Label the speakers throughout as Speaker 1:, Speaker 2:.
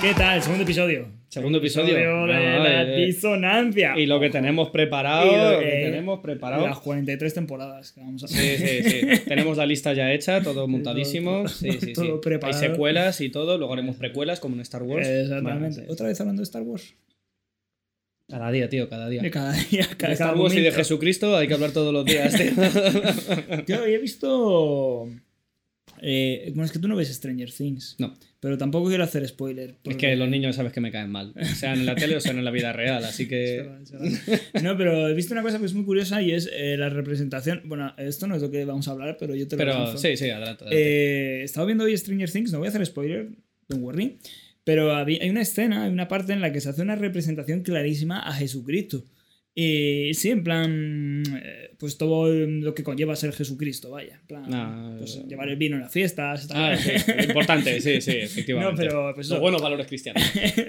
Speaker 1: ¿qué tal? Segundo episodio.
Speaker 2: Segundo episodio.
Speaker 1: de
Speaker 2: No,
Speaker 1: la
Speaker 2: eh,
Speaker 1: disonancia.
Speaker 2: y lo que tenemos preparado.
Speaker 1: Lo
Speaker 2: lo
Speaker 1: que-
Speaker 2: tenemos preparado.
Speaker 1: Las 43 temporadas que vamos a
Speaker 2: Sí, sí, sí. Tenemos la lista ya hecha, todo montadísimo.
Speaker 1: todo-
Speaker 2: Sí, sí, sí.
Speaker 1: todo preparado.
Speaker 2: Hay secuelas y todo, luego haremos precuelas como en Star Wars.
Speaker 1: Exactamente.
Speaker 2: Sí.
Speaker 1: Otra vez hablando de Star Wars.
Speaker 2: Cada día, tío, cada día.
Speaker 1: De cada día, cada,
Speaker 2: De
Speaker 1: cada
Speaker 2: Star Wars y de. Jesucristo hay que hablar todos los días, tío.
Speaker 1: Yo he visto. Eh, bueno, es que tú no ves Stranger Things.
Speaker 2: No.
Speaker 1: Pero tampoco quiero hacer spoiler.
Speaker 2: Es
Speaker 1: porque-
Speaker 2: que los niños sabes que me caen mal. Sean en la tele o sean en la vida real, así
Speaker 1: Es
Speaker 2: que.
Speaker 1: verdad, es verdad. No, pero he visto una cosa que es muy curiosa y es eh, la representación. Bueno, esto no es lo que vamos a hablar, pero yo te lo
Speaker 2: Pero
Speaker 1: lanzo.
Speaker 2: sí, sí, adelante. adelante.
Speaker 1: Eh, estaba viendo hoy Stranger Things, no voy a hacer spoiler, don't worry. Pero hay una escena, hay una parte en la que se hace una representación clarísima a Jesucristo. Y sí, en plan, eh, pues todo lo que conlleva ser Jesucristo, vaya. En plan,
Speaker 2: Ah,
Speaker 1: pues,
Speaker 2: eh,
Speaker 1: llevar el vino en las fiestas.
Speaker 2: Ah, sí, importante, sí, sí, efectivamente.
Speaker 1: No, pero pues
Speaker 2: Los buenos valores cristianos.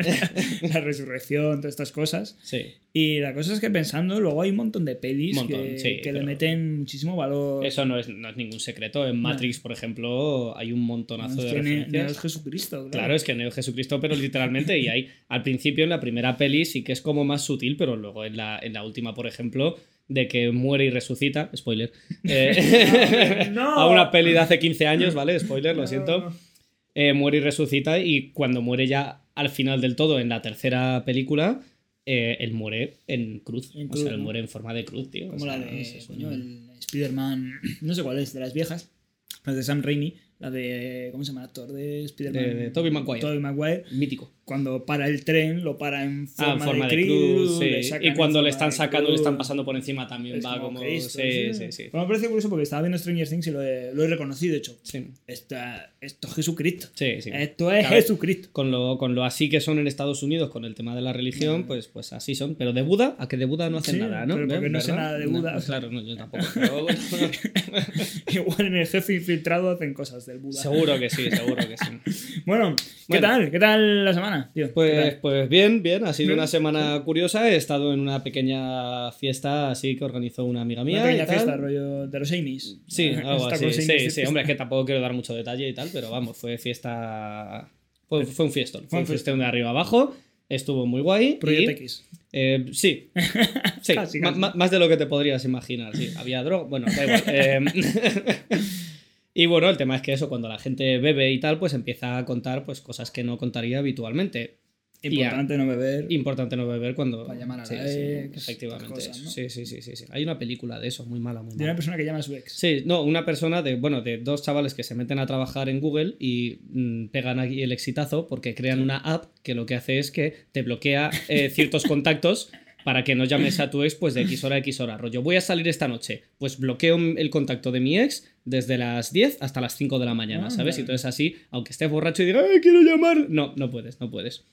Speaker 1: la resurrección, todas estas cosas.
Speaker 2: Sí.
Speaker 1: Y la cosa es que pensando, luego hay un montón de pelis
Speaker 2: Montón,
Speaker 1: que,
Speaker 2: sí,
Speaker 1: que le meten muchísimo valor.
Speaker 2: Eso no es, no es ningún secreto. En Matrix, por ejemplo, hay un
Speaker 1: No,
Speaker 2: montonazo
Speaker 1: es
Speaker 2: de
Speaker 1: que
Speaker 2: referencias.
Speaker 1: Neo es Jesucristo, claro.
Speaker 2: Claro, es que Neo es Jesucristo, pero literalmente, y hay al principio en la primera peli sí que es como más sutil, pero luego en la, en la última, por ejemplo, de que muere y resucita, spoiler, eh,
Speaker 1: No.
Speaker 2: a una peli de hace 15 años, ¿vale? Spoiler, lo
Speaker 1: No,
Speaker 2: siento. Eh, muere y resucita y cuando muere ya al final del todo, en la tercera película, eh, él muere en cruz.
Speaker 1: En
Speaker 2: o
Speaker 1: cruz,
Speaker 2: sea, él muere en forma de cruz, tío.
Speaker 1: Como
Speaker 2: O sea,
Speaker 1: la de coño, el Spider-Man, no sé cuál es, de las viejas. La de Sam Raimi, la de. ¿Cómo se llama el actor de Spider-Man?
Speaker 2: De- de Tobey Maguire.
Speaker 1: Tobey Maguire.
Speaker 2: Mítico.
Speaker 1: Cuando para el tren, lo para en
Speaker 2: Ah,
Speaker 1: forma,
Speaker 2: en forma de,
Speaker 1: de,
Speaker 2: cruz, sí.
Speaker 1: le
Speaker 2: Y cuando le están sacando, le
Speaker 1: cruz.
Speaker 2: están pasando por encima también,
Speaker 1: Es
Speaker 2: va como.
Speaker 1: Cristo,
Speaker 2: sí, sí, sí.
Speaker 1: Bueno, me parece curioso porque estaba viendo Stranger Things y lo he, lo he reconocido, de hecho.
Speaker 2: Sí,
Speaker 1: Esta- esto es Jesucristo.
Speaker 2: sí. sí.
Speaker 1: Esto es
Speaker 2: Claro.
Speaker 1: Jesucristo.
Speaker 2: Con lo, con lo así que son en Estados Unidos con el tema de la religión, pues, pues así son. Pero de Buda, a que de Buda no hacen nada, ¿no?
Speaker 1: pero porque no sé nada de Buda.
Speaker 2: No, claro, no, yo tampoco. pero.
Speaker 1: Igual en el jefe infiltrado hacen cosas del Buda.
Speaker 2: seguro que sí, seguro que sí.
Speaker 1: Bueno, ¿qué
Speaker 2: Bueno.
Speaker 1: tal? ¿Qué tal la semana, tío? ¿Qué
Speaker 2: Pues, pues bien, bien, ha sido
Speaker 1: Bien.
Speaker 2: una semana curiosa. He estado en una pequeña fiesta así que organizó una amiga mía.
Speaker 1: Una pequeña
Speaker 2: y tal.
Speaker 1: fiesta, rollo de los Amy's.
Speaker 2: Sí, algo así. Sí,
Speaker 1: Amy's,
Speaker 2: sí, hombre, es que tampoco quiero dar mucho detalle y tal, pero vamos, fue fiesta. Fue, fue un fiestón. Fue un fiestón de arriba abajo. Estuvo muy guay.
Speaker 1: Proyecto X.
Speaker 2: Eh, sí, sí
Speaker 1: Casi, casi.
Speaker 2: más de lo que te podrías imaginar. Sí, había droga, bueno, da igual. eh, y bueno, el tema es que eso, cuando la gente bebe y tal, pues empieza a contar pues cosas que no contaría habitualmente.
Speaker 1: Importante no beber.
Speaker 2: Importante no beber cuando.
Speaker 1: Para llamar a la
Speaker 2: sí,
Speaker 1: ex,
Speaker 2: efectivamente.
Speaker 1: cosas, ¿no?
Speaker 2: Sí, sí, sí, sí, sí. Hay una película de eso, muy mala, muy
Speaker 1: De una
Speaker 2: mala.
Speaker 1: persona que llama a su ex.
Speaker 2: Sí, no, una persona de, bueno, de dos chavales que se meten a trabajar en Google y mm, pegan aquí el exitazo porque crean una app que lo que hace es que te bloquea eh, ciertos contactos para que no llames a tu ex pues de X hora a X hora. Rollo, voy a salir esta noche. Pues bloqueo el contacto de mi ex desde las 10 hasta las 5 de la mañana,
Speaker 1: Ah,
Speaker 2: ¿sabes? Y entonces así, aunque estés borracho y diga, ¡ay, quiero llamar! No, no puedes, no puedes.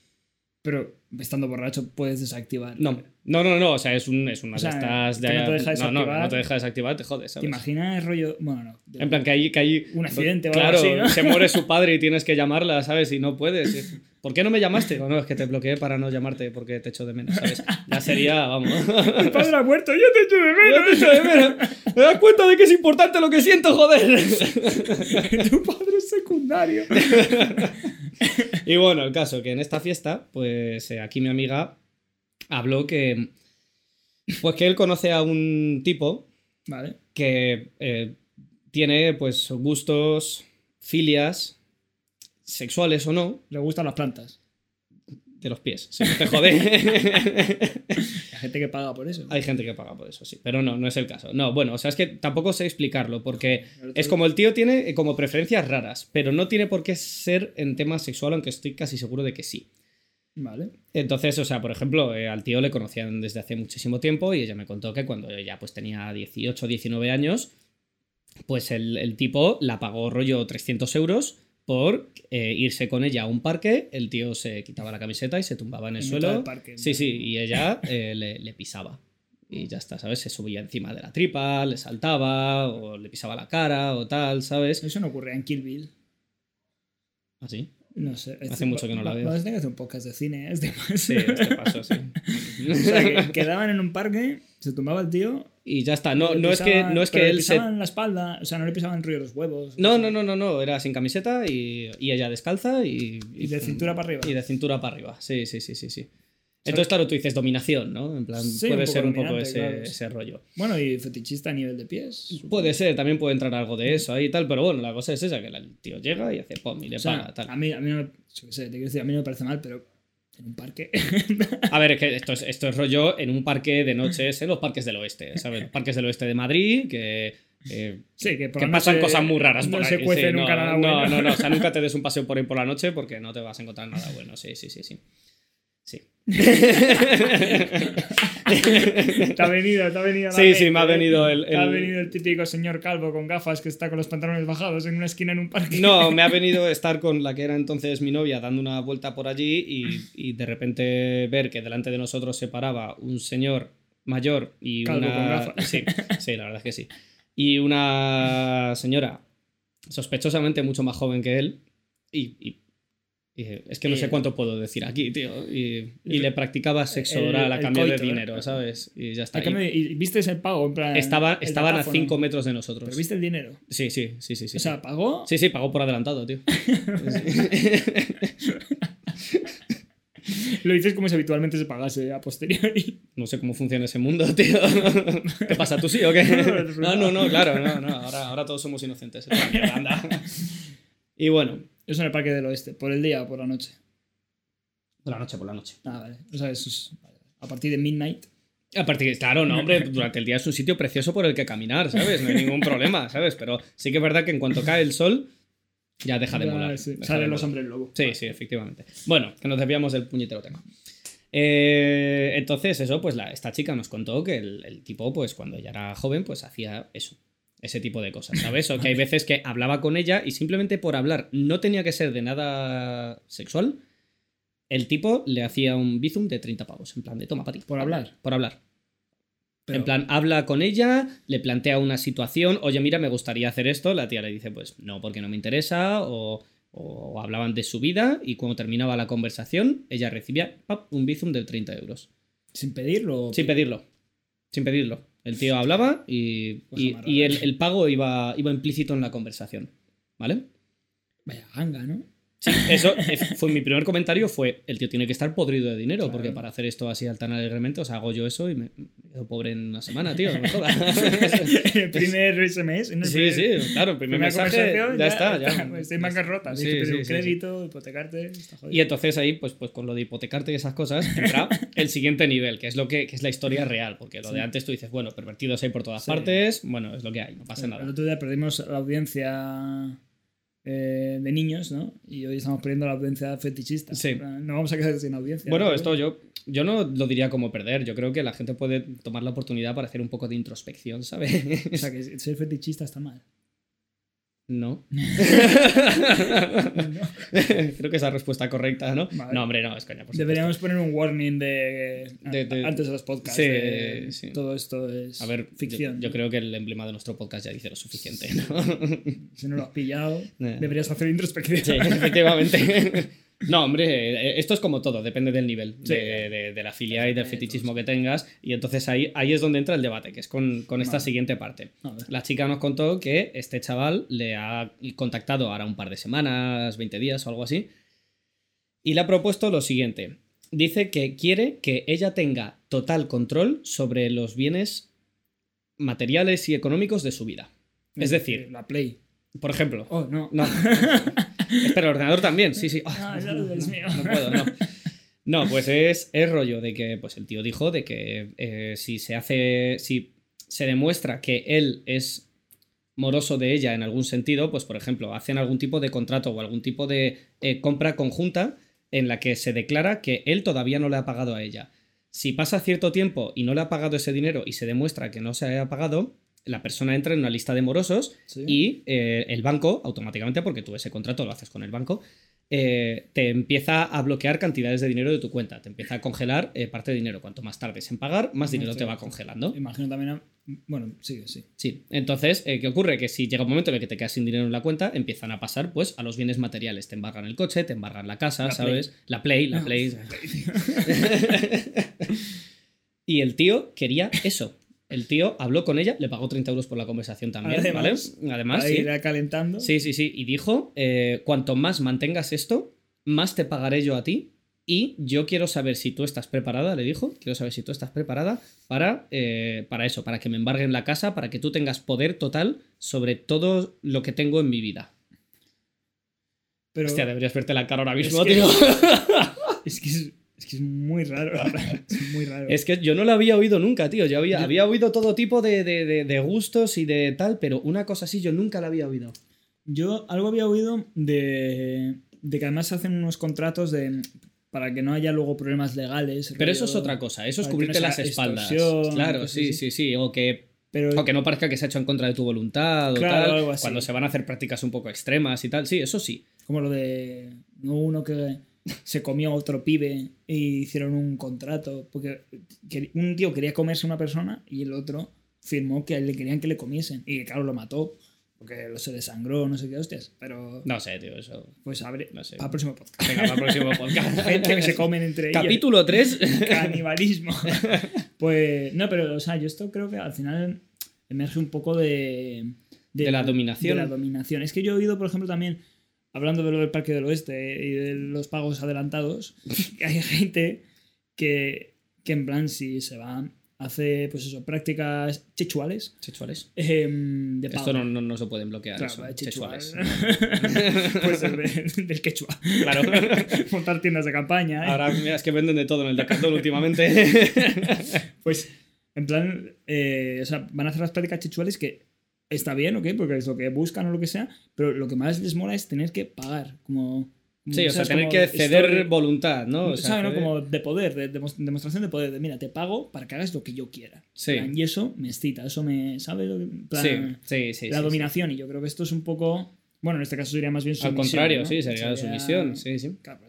Speaker 1: Pero estando borracho puedes desactivar.
Speaker 2: No, no, no, no, o sea, es, un, es una
Speaker 1: O sea,
Speaker 2: de estas... De,
Speaker 1: no te deja
Speaker 2: no, no,
Speaker 1: desactivar.
Speaker 2: no te deja desactivar, te jodes,
Speaker 1: ¿Te
Speaker 2: ¿sabes?
Speaker 1: imaginas rollo.? Bueno, no. de-
Speaker 2: En plan, que hay, que hay
Speaker 1: Un accidente o algo
Speaker 2: Claro,
Speaker 1: así, ¿no?
Speaker 2: se muere su padre y tienes que llamarla, ¿sabes? Y no puedes. ¿Por qué no me llamaste? No, no, es que te bloqueé para no llamarte porque te echo de menos, ¿sabes? Ya sería, vamos.
Speaker 1: Mi padre ha muerto, yo te echo de
Speaker 2: Ya te echo de menos. ¿Me das cuenta de que es importante lo que siento, joder?
Speaker 1: menos. tu padre es secundario.
Speaker 2: Y bueno, el caso que en esta fiesta, pues eh, aquí mi amiga habló que. Pues que él conoce a un tipo
Speaker 1: Vale.
Speaker 2: que eh, tiene, pues, gustos, filias, sexuales o no,
Speaker 1: Le gustan las plantas.
Speaker 2: de los pies. Si no te jode.
Speaker 1: Hay gente que paga por eso.
Speaker 2: Hay gente que paga por eso, sí. Pero no, no es el caso. No, bueno, o sea, es que tampoco sé explicarlo, porque es como el tío tiene eh, como preferencias raras, pero no tiene por qué ser en tema sexual, aunque estoy casi seguro de que sí.
Speaker 1: Vale.
Speaker 2: Entonces, o sea, por ejemplo, eh, al tío le conocían desde hace muchísimo tiempo y ella me contó que cuando ella pues tenía 18 19 años, pues el, el tipo la pagó rollo 300 euros por eh, irse con ella a un parque, el tío se quitaba la camiseta y se tumbaba en el
Speaker 1: En
Speaker 2: suelo.
Speaker 1: parque,
Speaker 2: sí, sí, y ella eh, le, le pisaba. Y ya está, ¿sabes? Se subía encima de la tripa, le saltaba, o le pisaba la cara, o tal, ¿sabes?
Speaker 1: Eso no ocurre en Kill Bill.
Speaker 2: Así.
Speaker 1: No sé.
Speaker 2: Hace mucho que no la veo.
Speaker 1: Vamos a tener que hacer un podcast de cine. ¿eh? Es de más.
Speaker 2: Sí, este paso, sí.
Speaker 1: o sea, que quedaban en un parque, se tumbaba el tío
Speaker 2: y ya está. No, no es que, no es que él se.
Speaker 1: la espalda, o sea, no le pisaban rollo los huevos.
Speaker 2: No, no, no, no, no, era sin camiseta y, y ella descalza y,
Speaker 1: Y de cintura para arriba.
Speaker 2: Y de cintura para arriba, sí, sí, sí, sí, sí. Entonces, claro, tú dices dominación, ¿no? En plan,
Speaker 1: Sí,
Speaker 2: puede
Speaker 1: un
Speaker 2: ser un poco ese,
Speaker 1: claro.
Speaker 2: ese rollo.
Speaker 1: Bueno, y fetichista a nivel de pies.
Speaker 2: Puede ser, también puede entrar algo de eso ahí y tal, pero bueno, la cosa es esa, que el tío llega y hace pom y le
Speaker 1: O sea,
Speaker 2: paga, tal.
Speaker 1: a mí, a mí no me, yo qué sé, te quiero decir, a mí no me parece mal, pero en un parque.
Speaker 2: A ver, es que esto es, esto es rollo en un parque de noches, en los parques del oeste, ¿sabes? Los parques del oeste de Madrid, que... eh,
Speaker 1: sí, que, por
Speaker 2: que
Speaker 1: la
Speaker 2: pasan cosas muy raras
Speaker 1: no
Speaker 2: por
Speaker 1: se cuece
Speaker 2: sí,
Speaker 1: nunca
Speaker 2: no,
Speaker 1: nada
Speaker 2: no,
Speaker 1: bueno.
Speaker 2: No, no, o sea, nunca te des un paseo por ahí por la noche porque no te vas a encontrar nada bueno, sí, sí, sí, sí. Sí.
Speaker 1: te ha venido, te ha venido.
Speaker 2: Sí, sí, me ha venido el-
Speaker 1: Te ha venido el típico señor calvo con gafas que está con los pantalones bajados en una esquina en un parque.
Speaker 2: No, me ha venido estar con la que era entonces mi novia dando una vuelta por allí y, y de repente ver que delante de nosotros se paraba un señor mayor y
Speaker 1: Calvo
Speaker 2: una...
Speaker 1: con gafas.
Speaker 2: Sí, sí, la verdad es que sí. Y una señora sospechosamente mucho más joven que él y... y- y es que no sé cuánto puedo decir aquí, tío. Y, y le practicaba sexo
Speaker 1: El-
Speaker 2: oral a
Speaker 1: el
Speaker 2: cambio
Speaker 1: coito,
Speaker 2: de
Speaker 1: ¿eh?
Speaker 2: dinero, ¿sabes? Y ya está.
Speaker 1: ¿A qué me- ¿Y viste ese pago? En plan,
Speaker 2: Estaba,
Speaker 1: el
Speaker 2: estaban a
Speaker 1: datáfono.
Speaker 2: 5 metros de nosotros.
Speaker 1: ¿Pero viste el dinero?
Speaker 2: Sí, sí, sí, sí. sí
Speaker 1: o sea, pagó.
Speaker 2: Sí, sí, pagó por adelantado, tío.
Speaker 1: Lo dices como si habitualmente se pagase a posteriori.
Speaker 2: No sé cómo funciona ese mundo, tío. ¿Qué pasa? ¿Tú sí o qué? No, no, no, claro, no, no. Ahora, ahora todos somos inocentes. Esta mierda, anda. Y bueno,
Speaker 1: Eso en el Parque del Oeste. ¿Por el día o por la noche?
Speaker 2: por la noche, por la noche.
Speaker 1: Ah, vale. O sea, eso es. vale. A partir de midnight.
Speaker 2: A partir de, claro, no, hombre, durante el día es un sitio precioso por el que caminar, ¿sabes? No hay ningún problema, ¿sabes? Pero sí que es verdad que en cuanto cae el sol, ya deja de
Speaker 1: Ya,
Speaker 2: molar.
Speaker 1: sí,
Speaker 2: deja
Speaker 1: Salen
Speaker 2: de
Speaker 1: los hombres lobo.
Speaker 2: Sí, sí, efectivamente. Bueno, que nos desviamos del puñetero tema. Eh, entonces, eso, pues la, esta chica nos contó que el, el tipo, pues cuando ella era joven, pues hacía eso. Ese tipo de cosas, ¿sabes? O que hay veces que hablaba con ella y simplemente por hablar, no tenía que ser de nada sexual, el tipo le hacía un bizum de 30 pavos, en plan de toma para ti.
Speaker 1: Por hablar.
Speaker 2: Por hablar.
Speaker 1: Pero-
Speaker 2: En plan, habla con ella, le plantea una situación, oye, mira, me gustaría hacer esto, la tía le dice, pues no, porque no me interesa, o, o hablaban de su vida, y cuando terminaba la conversación, ella recibía pap, un bizum de 30 euros.
Speaker 1: Sin pedirlo.
Speaker 2: Sin pedirlo. Sin pedirlo. El tío hablaba y, y, el, el pago iba, iba implícito en la conversación. ¿Vale?
Speaker 1: Vaya ganga, ¿no?
Speaker 2: Sí, eso fue mi primer comentario fue, el tío tiene que estar podrido de dinero,
Speaker 1: Claro.
Speaker 2: porque para hacer esto así al tan alegremente, o sea, hago yo eso y me, quedo pobre en una semana, tío, no me jodas.
Speaker 1: el primer SMS. ¿no? El
Speaker 2: Sí, sí, claro, el primer mensaje,
Speaker 1: conversación,
Speaker 2: ya, está, ya.
Speaker 1: Estoy en bancarrota.
Speaker 2: Sí,
Speaker 1: Tienes que pedir
Speaker 2: sí,
Speaker 1: un crédito, hipotecarte. Está jodido.
Speaker 2: Y entonces ahí, pues, pues con lo de hipotecarte y esas cosas, entra el siguiente nivel, que es lo que, que es la historia real, porque lo de antes tú dices, bueno, pervertidos hay por todas partes, bueno, es lo que hay, no pasa
Speaker 1: El
Speaker 2: nada.
Speaker 1: otro día perdimos la audiencia eh, de niños, ¿no? Y hoy estamos perdiendo la audiencia fetichista.
Speaker 2: Sí.
Speaker 1: No vamos a quedar sin audiencia.
Speaker 2: Bueno,
Speaker 1: ¿no?
Speaker 2: esto yo, yo no lo diría como perder, yo creo que la gente puede tomar la oportunidad para hacer un poco de introspección, ¿sabes?
Speaker 1: O sea, que ser fetichista está mal.
Speaker 2: No. Creo que esa respuesta correcta, ¿no?
Speaker 1: Vale.
Speaker 2: No, hombre, no, es coña, por.
Speaker 1: Deberíamos poner un warning de,
Speaker 2: De- de-
Speaker 1: antes de los podcasts.
Speaker 2: Sí,
Speaker 1: de
Speaker 2: sí.
Speaker 1: Todo esto es
Speaker 2: A ver,
Speaker 1: ficción.
Speaker 2: Yo, yo creo que el emblema de nuestro podcast ya dice lo suficiente, ¿no?
Speaker 1: Si no lo has pillado,
Speaker 2: Eh.
Speaker 1: deberías hacer introspección.
Speaker 2: Sí, efectivamente. No, hombre, eh, esto es como todo, depende del nivel
Speaker 1: Sí.
Speaker 2: de, de- de la filia y del fetichismo que tengas. Y entonces ahí, ahí es donde entra el debate, que es con, con esta
Speaker 1: Vale.
Speaker 2: siguiente parte. La chica nos contó que este chaval le ha contactado ahora un par de semanas, 20 días o algo así, y le ha propuesto lo siguiente. Dice que quiere que ella tenga total control sobre los bienes materiales y económicos de su vida. Es decir,
Speaker 1: la Play.
Speaker 2: por ejemplo,
Speaker 1: Oh, no.
Speaker 2: no. Espera, el ordenador también, sí, sí.
Speaker 1: Ya, Dios mío.
Speaker 2: no puedo, no. No, pues es, es rollo de que pues el tío dijo de que eh, si se hace. Si se demuestra que él es moroso de ella en algún sentido, pues por ejemplo, hacen algún tipo de contrato o algún tipo de eh, compra conjunta en la que se declara que él todavía no le ha pagado a ella. Si pasa cierto tiempo y no le ha pagado ese dinero y se demuestra que no se ha pagado, la persona entra en una lista de morosos
Speaker 1: Sí.
Speaker 2: y eh, el banco, automáticamente, porque tú ese contrato lo haces con el banco, eh, te empieza a bloquear cantidades de dinero de tu cuenta, te empieza a congelar eh, parte de dinero. Cuanto más tardes en pagar, más dinero te va congelando.
Speaker 1: Imagino también. a- Bueno, sigue, sí.
Speaker 2: Sí, entonces, eh, ¿qué ocurre? Que si llega un momento en el que te quedas sin dinero en la cuenta, empiezan a pasar pues a los bienes materiales. Te embargan el coche, te embargan la casa,
Speaker 1: La
Speaker 2: ¿sabes? La Play, la
Speaker 1: Ah,
Speaker 2: Play. y el tío quería eso. El tío habló con ella, le pagó 30 euros por la conversación también,
Speaker 1: Además,
Speaker 2: ¿vale? Además,
Speaker 1: Ahí
Speaker 2: sí.
Speaker 1: irá calentando.
Speaker 2: Sí, sí, sí. Y dijo, eh, cuanto más mantengas esto, más te pagaré yo a ti. Y yo quiero saber si tú estás preparada, le dijo, quiero saber si tú estás preparada para, eh, para eso, para que me embarguen la casa, para que tú tengas poder total sobre todo lo que tengo en mi vida.
Speaker 1: Pero
Speaker 2: Hostia, deberías verte la cara ahora mismo,
Speaker 1: Es que-
Speaker 2: tío.
Speaker 1: es, que es, es que es muy raro. es muy raro.
Speaker 2: Es que yo no lo había oído nunca, tío. Yo había,
Speaker 1: Yo-
Speaker 2: había oído todo tipo de, de- de- de gustos y de tal, pero una cosa así yo nunca la había oído.
Speaker 1: Yo algo había oído de, de que además se hacen unos contratos de para que no haya luego problemas legales.
Speaker 2: Pero eso es otra cosa, eso es cubrirte
Speaker 1: no
Speaker 2: las espaldas. Claro, sí, sí, sí. O que
Speaker 1: Pero
Speaker 2: O que no parezca que se ha hecho en contra de tu voluntad o
Speaker 1: Claro,
Speaker 2: tal.
Speaker 1: algo así.
Speaker 2: Cuando se van a hacer prácticas un poco extremas y tal. Sí, eso sí.
Speaker 1: como lo de no uno que se comió a otro pibe y hicieron un contrato. Porque que- un tío quería comerse a una persona y el otro firmó que le querían que le comiesen. Y claro, lo mató. Porque lo se desangró, no sé qué hostias. Pero
Speaker 2: No sé, tío, eso.
Speaker 1: pues abre
Speaker 2: No sé.
Speaker 1: para el próximo podcast.
Speaker 2: Venga, para el próximo podcast.
Speaker 1: Gente que se comen entre ellos.
Speaker 2: Capítulo 3.
Speaker 1: Canibalismo. pues no, pero o sea, yo esto creo que al final emerge un poco de,
Speaker 2: De la dominación.
Speaker 1: de la dominación. Es que yo he oído, por ejemplo, también, hablando de lo del Parque del Oeste y de los pagos adelantados, que hay gente que, que en plan, si se va, hace, pues eso, prácticas chechuales
Speaker 2: Sexuales.
Speaker 1: em, de pago.
Speaker 2: Esto no, no, no se pueden bloquear.
Speaker 1: Claro,
Speaker 2: eso.
Speaker 1: de chechual.
Speaker 2: Sexuales.
Speaker 1: pues de- del quechua.
Speaker 2: Claro.
Speaker 1: Montar tiendas de campaña. ¿eh?
Speaker 2: Ahora mira, es que venden de todo en el Decathlon últimamente.
Speaker 1: Pues, en plan, eh, o sea, van a hacer las prácticas chechuales que está bien, ¿ok? Porque es lo que buscan o lo que sea, pero lo que más les mola es tener que pagar, como...
Speaker 2: sí, o sea, tener que ceder
Speaker 1: story-
Speaker 2: voluntad, ¿no? O sea,
Speaker 1: ¿sabes, no? Como de poder, de, demos- demostración de poder, de mira, te pago para que hagas lo que yo quiera.
Speaker 2: Sí.
Speaker 1: Plan, Y eso me excita, eso me, ¿sabes? Lo que- en plan,
Speaker 2: Sí, sí, sí.
Speaker 1: la
Speaker 2: sí,
Speaker 1: dominación, y yo creo que esto es un poco... Bueno, en este caso sería más bien
Speaker 2: sí. Al
Speaker 1: sumisión,
Speaker 2: contrario,
Speaker 1: ¿no?
Speaker 2: sí, sería la sumisión. Sí, sí.
Speaker 1: Claro,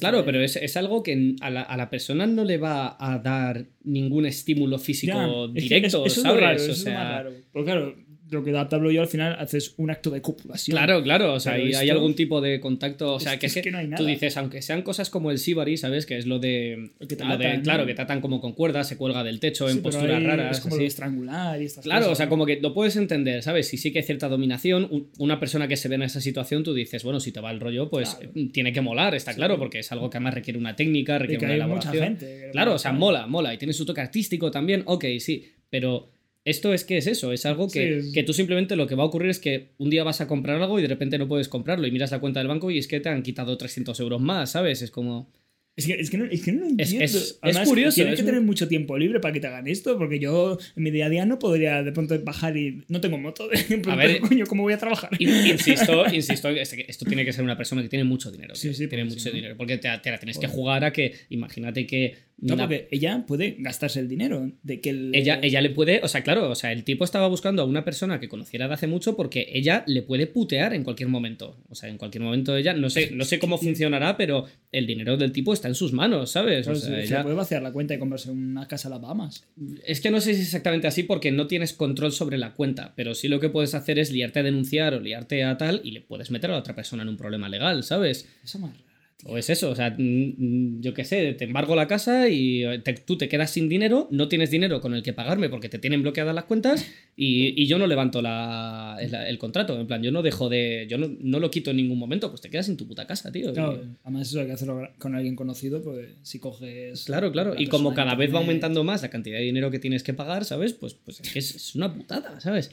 Speaker 2: Claro, pero es, es algo que a la, a la persona no le va a dar ningún estímulo físico
Speaker 1: Ya, es
Speaker 2: directo,
Speaker 1: eso- eso es
Speaker 2: ¿sabes?
Speaker 1: raro,
Speaker 2: o
Speaker 1: es
Speaker 2: sea.
Speaker 1: Porque claro, lo que hablo yo al final haces un acto de copulación.
Speaker 2: Claro, claro, o sea, y hay
Speaker 1: esto-
Speaker 2: algún tipo de contacto, o sea,
Speaker 1: Es
Speaker 2: que es que,
Speaker 1: que no hay
Speaker 2: tú
Speaker 1: nada.
Speaker 2: dices, aunque sean cosas como el Shibari, ¿sabes? Que es lo de,
Speaker 1: que te
Speaker 2: lo de- claro, que te atan como con cuerdas, se cuelga del techo
Speaker 1: Sí,
Speaker 2: en posturas raras,
Speaker 1: Es como
Speaker 2: así.
Speaker 1: lo estrangular y estas
Speaker 2: Claro,
Speaker 1: cosas.
Speaker 2: o sea,
Speaker 1: ¿no?
Speaker 2: como que lo puedes entender, ¿sabes? Si sí que hay cierta dominación, un- una persona que se ve en esa situación, tú dices, bueno, si te va el rollo, pues
Speaker 1: Claro.
Speaker 2: eh, tiene que molar, está
Speaker 1: Sí.
Speaker 2: claro, porque es algo que además requiere una técnica,
Speaker 1: Y
Speaker 2: requiere
Speaker 1: que
Speaker 2: una
Speaker 1: hay mucha
Speaker 2: elaboración.
Speaker 1: gente. que-
Speaker 2: Claro, o sea, mola, mola. Y tiene su toque artístico también, ok, sí. Pero esto es que es eso, es algo que,
Speaker 1: Sí, es-
Speaker 2: que tú simplemente lo que va a ocurrir es que un día vas a comprar algo y de repente no puedes comprarlo y miras la cuenta del banco y es que te han quitado 300 euros más, ¿sabes? Es como...
Speaker 1: Es que, es que no, es que no lo
Speaker 2: Es-
Speaker 1: entiendo.
Speaker 2: es- es
Speaker 1: Además,
Speaker 2: curioso,
Speaker 1: Tienes
Speaker 2: es
Speaker 1: que tener mucho tiempo libre para que te hagan esto, porque yo en mi día a día no podría de pronto bajar y. No tengo moto.
Speaker 2: A ver,
Speaker 1: coño, ¿cómo voy a trabajar?
Speaker 2: In- Insisto, insisto, es que esto tiene que ser una persona que tiene mucho dinero.
Speaker 1: Sí, sí,
Speaker 2: tiene mucho
Speaker 1: no-
Speaker 2: dinero. Porque te, te la tienes que jugar a que, imagínate que...
Speaker 1: No,
Speaker 2: una-
Speaker 1: porque ella puede gastarse el dinero. De que el,
Speaker 2: ella, ella le puede, o sea, claro, o sea, el tipo estaba buscando a una persona que conociera de hace mucho porque ella le puede putear en cualquier momento. O sea, en cualquier momento ella, no sé, no sé cómo funcionará, pero el dinero del tipo está en sus manos, ¿sabes? O
Speaker 1: se- puede vaciar la cuenta y comprarse una casa a las Bahamas.
Speaker 2: Es que no sé si es exactamente así porque no tienes control sobre la cuenta, pero sí lo que puedes hacer es liarte a denunciar o liarte a tal y le puedes meter a la otra persona en un problema legal, ¿sabes?
Speaker 1: Eso más raro.
Speaker 2: O es eso, o sea, yo qué sé, te embargo la casa y eh, te- tú te quedas sin dinero, no tienes dinero con el que pagarme porque te tienen bloqueadas las cuentas y, y yo no levanto la, el, el contrato. En plan, yo no dejo de. Yo no, no lo quito en ningún momento, pues te quedas sin tu puta casa, tío. Y-
Speaker 1: Claro, además eso hay que hacerlo con alguien conocido, pues si coges...
Speaker 2: Claro, claro. Y como cada vez va aumentando más la cantidad de dinero que tienes que pagar, ¿sabes? Pues, pues es que es, es una putada, ¿sabes?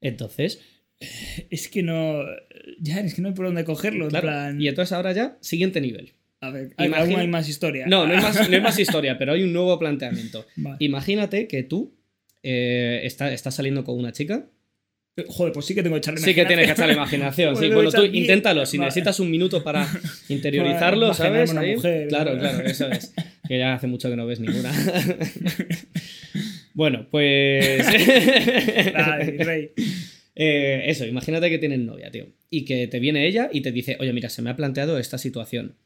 Speaker 2: Entonces,
Speaker 1: Es que no... Ya, es que no hay por dónde cogerlo. en
Speaker 2: claro.
Speaker 1: plan...
Speaker 2: Y entonces ahora ya, siguiente nivel.
Speaker 1: A ver, ¿hay-
Speaker 2: Imagina-
Speaker 1: aún hay más historia.
Speaker 2: No, no hay más, no hay más historia, pero hay un nuevo planteamiento.
Speaker 1: Vale.
Speaker 2: Imagínate que tú eh, está- estás saliendo con una chica.
Speaker 1: Joder, pues sí que tengo que echarle
Speaker 2: Sí que tienes que echarle
Speaker 1: imaginación.
Speaker 2: imaginación. Sí, bueno, tú inténtalo. Si
Speaker 1: Vale.
Speaker 2: necesitas un minuto para interiorizarlo,
Speaker 1: imaginarme
Speaker 2: ¿sabes?
Speaker 1: una mujer,
Speaker 2: claro, claro, eso es. Que ya hace mucho que no ves ninguna. bueno, pues.
Speaker 1: Ay, rey.
Speaker 2: Eh, eso, imagínate que tienes novia, tío. Y que te viene ella y te dice, oye, mira, se me ha planteado esta situación.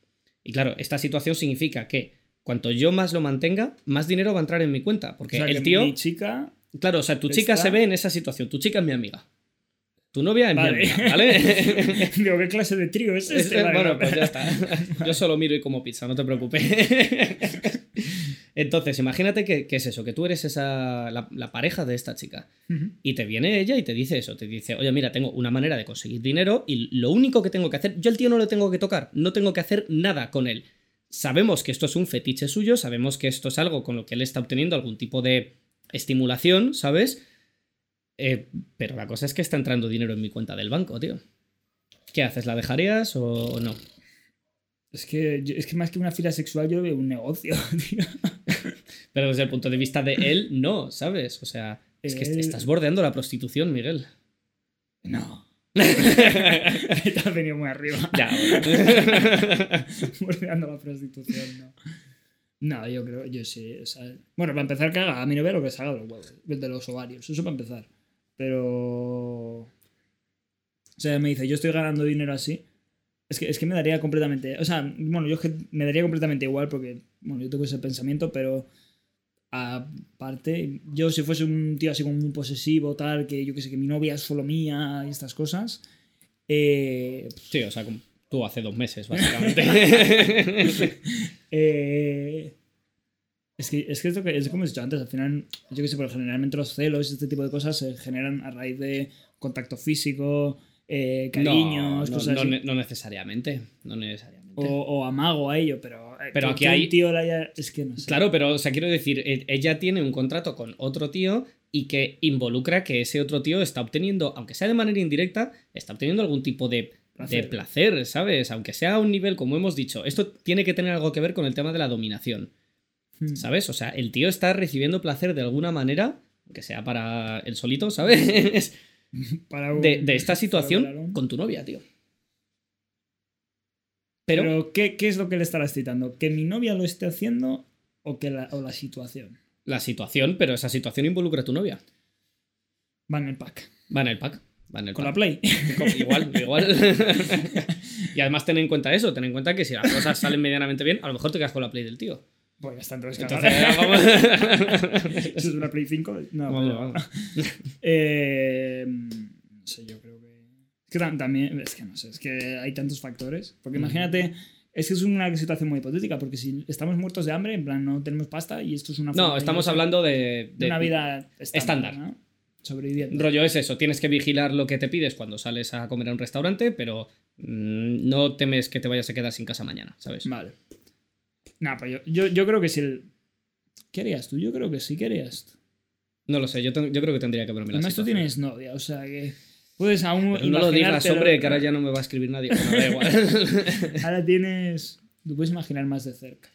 Speaker 2: Y claro, esta situación significa que cuanto yo más lo mantenga, más dinero va a entrar en mi cuenta. Porque
Speaker 1: O sea,
Speaker 2: el
Speaker 1: que
Speaker 2: tío.
Speaker 1: Mi chica...
Speaker 2: Claro, o sea, tu chica se ve en esa situación. Tu chica es mi amiga. Tu novia es
Speaker 1: Vale.
Speaker 2: mi amiga, ¿vale?
Speaker 1: Digo, ¿qué clase de trío es este? Vale,
Speaker 2: bueno, pues ya está. Yo solo miro y como pizza, no te preocupes. Entonces, imagínate que, que es eso, que tú eres esa, la, la pareja de esta chica. Y te viene ella y te dice eso, te dice, oye, mira, tengo una manera de conseguir dinero y lo único que tengo que hacer, yo al tío no lo tengo que tocar, no tengo que hacer nada con él. Sabemos que esto es un fetiche suyo, sabemos que esto es algo con lo que él está obteniendo algún tipo de estimulación, ¿sabes? Eh, pero la cosa es que está entrando dinero en mi cuenta del banco, tío. ¿Qué haces? ¿La dejarías o no?
Speaker 1: Es que, es que más que una fila sexual, yo veo un negocio, tío.
Speaker 2: Pero desde el punto de vista de él, no, ¿sabes? O sea, es que
Speaker 1: Él-
Speaker 2: estás bordeando la prostitución, Miguel.
Speaker 1: No. Te has venido muy arriba.
Speaker 2: Ya, bueno.
Speaker 1: Bordeando la prostitución, no. No, yo creo, yo sí. o sea, bueno, para empezar, que haga a mi novia lo que se haga de los huevos, de los ovarios. Eso para empezar. Pero. O sea, me dice, yo estoy ganando dinero así. Es que, es que me daría completamente. O sea, bueno, yo es que me daría completamente igual porque, bueno, yo tengo ese pensamiento, pero. Aparte, yo si fuese un tío así como muy posesivo, tal, que yo que sé, que mi novia es solo mía y estas cosas. Eh,
Speaker 2: Sí, o sea, como tú hace dos meses, básicamente.
Speaker 1: Eh, es que es que es, lo que, es como he dicho antes, al final, yo que sé, pero generalmente los celos y este tipo de cosas se generan a raíz de contacto físico, eh, cariños,
Speaker 2: no,
Speaker 1: cosas
Speaker 2: no,
Speaker 1: así.
Speaker 2: ne- no necesariamente. No necesariamente.
Speaker 1: o, o amago a ello, pero, eh,
Speaker 2: Pero
Speaker 1: que-
Speaker 2: aquí
Speaker 1: que un
Speaker 2: hay-
Speaker 1: tío haya- Es que no sé.
Speaker 2: Claro, pero, o sea, quiero decir, e- ella tiene un contrato con otro tío y que involucra que ese otro tío está obteniendo, aunque sea de manera indirecta, está obteniendo algún tipo de placer, de
Speaker 1: Placer.
Speaker 2: placer ¿sabes? Aunque sea a un nivel, como hemos dicho, esto tiene que tener algo que ver con el tema de la dominación,
Speaker 1: Hmm.
Speaker 2: ¿sabes? O sea, el tío está recibiendo placer de alguna manera, aunque sea para el solito, ¿sabes?
Speaker 1: Para un-
Speaker 2: De, de esta situación con tu novia, tío.
Speaker 1: Pero,
Speaker 2: Pero,
Speaker 1: ¿qué, qué es lo que le estará excitando? ¿Que mi novia lo esté haciendo o, que la, o la situación?
Speaker 2: la situación, pero esa situación involucra a tu novia.
Speaker 1: Va en el pack.
Speaker 2: Va en el pack. Va en el
Speaker 1: Con
Speaker 2: pack.
Speaker 1: la Play.
Speaker 2: Igual, igual. y además ten en cuenta eso, ten en cuenta que si las cosas salen medianamente bien, a lo mejor te quedas con la play del tío.
Speaker 1: Ya está, entonces,
Speaker 2: Entonces.
Speaker 1: ¿Eso es una Play 5? No,
Speaker 2: Vamos,
Speaker 1: pero-
Speaker 2: vamos.
Speaker 1: Eh, no sé, yo creo que. Es que tam- también. Es que no sé, es que hay tantos factores. Porque imagínate. Es que es una situación muy hipotética, porque si estamos muertos de hambre, en plan, no tenemos pasta y esto es una. forma
Speaker 2: No,
Speaker 1: de-
Speaker 2: estamos hablando de,
Speaker 1: de
Speaker 2: de-
Speaker 1: una vida estándar.
Speaker 2: estándar.
Speaker 1: ¿no? Sobreviviendo.
Speaker 2: Rollo es eso, tienes que vigilar lo que te pides cuando sales a comer a un restaurante, pero mm, no temes que te vayas a quedar sin casa mañana, ¿sabes?
Speaker 1: Vale. Nah, pues yo, yo, yo creo que si el. ¿Qué harías tú? Yo creo que sí, ¿qué harías tú?
Speaker 2: No lo sé, yo, ten- yo creo que tendría que verme la
Speaker 1: Además, tú tienes novia, o sea que. Puedes aún.
Speaker 2: Pero no lo digas, hombre, que ahora ya no me va a escribir nadie. Bueno, da igual.
Speaker 1: Ahora tienes. Tú puedes imaginar más de cerca.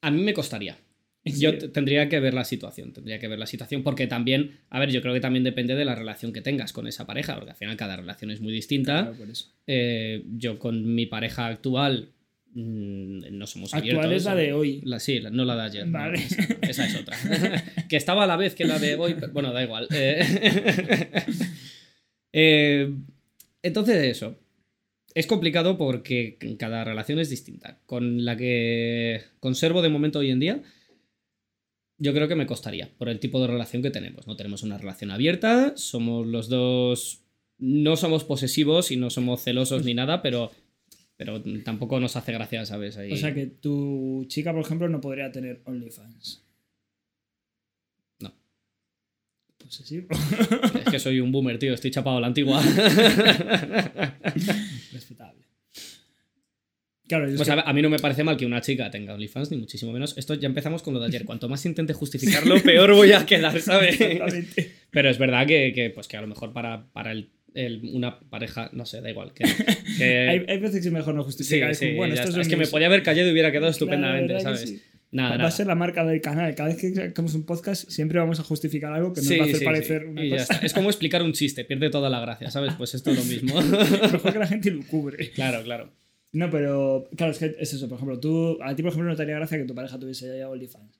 Speaker 2: A mí me costaría.
Speaker 1: ¿En
Speaker 2: Yo tendría que ver la situación, tendría que ver la situación, porque también, a ver, yo creo que también depende de la relación que tengas con esa pareja, porque al final cada relación es muy distinta.
Speaker 1: Claro, por eso.
Speaker 2: Eh, yo con mi pareja actual no somos
Speaker 1: Actual
Speaker 2: abiertos.
Speaker 1: es la de hoy.
Speaker 2: La- sí, la- no la de ayer. no,
Speaker 1: Vale.
Speaker 2: esa, esa es otra. que estaba a la vez que la de hoy, pero bueno, da igual. Eh, eh, entonces, eso. Es complicado porque cada relación es distinta. Con la que conservo de momento hoy en día, yo creo que me costaría, por el tipo de relación que tenemos. No tenemos una relación abierta, somos los dos. No somos posesivos y no somos celosos ni nada, pero, pero tampoco nos hace gracia, ¿sabes? Ahí-
Speaker 1: O sea que tu chica, por ejemplo, no podría tener OnlyFans.
Speaker 2: No.
Speaker 1: Posesivo.
Speaker 2: Es que soy un boomer, tío, estoy chapado a la antigua.
Speaker 1: Respetable. Claro, es
Speaker 2: Pues
Speaker 1: que-
Speaker 2: a, mí no me parece mal que una chica tenga OnlyFans, ni muchísimo menos. Esto ya empezamos con lo de ayer. Cuanto más intente justificarlo, peor voy a quedar, ¿sabes? Pero es verdad que, que, pues que a lo mejor para, para el- el- una pareja, no sé, da igual. Que, que-
Speaker 1: Hay, hay veces que es mejor no
Speaker 2: sí,
Speaker 1: justificar. es
Speaker 2: sí,
Speaker 1: bueno,
Speaker 2: es que me podía haber callado y hubiera quedado estupendamente,
Speaker 1: ¿verdad que
Speaker 2: ¿sabes?
Speaker 1: sí?
Speaker 2: Nada,
Speaker 1: Va
Speaker 2: nada.
Speaker 1: a ser la marca del canal. Cada vez que sacamos un podcast, siempre vamos a justificar algo que nos
Speaker 2: Sí,
Speaker 1: va a hacer
Speaker 2: sí,
Speaker 1: parecer
Speaker 2: sí.
Speaker 1: una
Speaker 2: Y
Speaker 1: cosa.
Speaker 2: Es como explicar un chiste, pierde toda la gracia, ¿sabes? Pues esto es lo mismo.
Speaker 1: Mejor que la gente lo cubre.
Speaker 2: claro, claro.
Speaker 1: No, pero claro, es que es eso. Por ejemplo, tú, a ti, por ejemplo, no te haría gracia que tu pareja tuviese ya OnlyFans.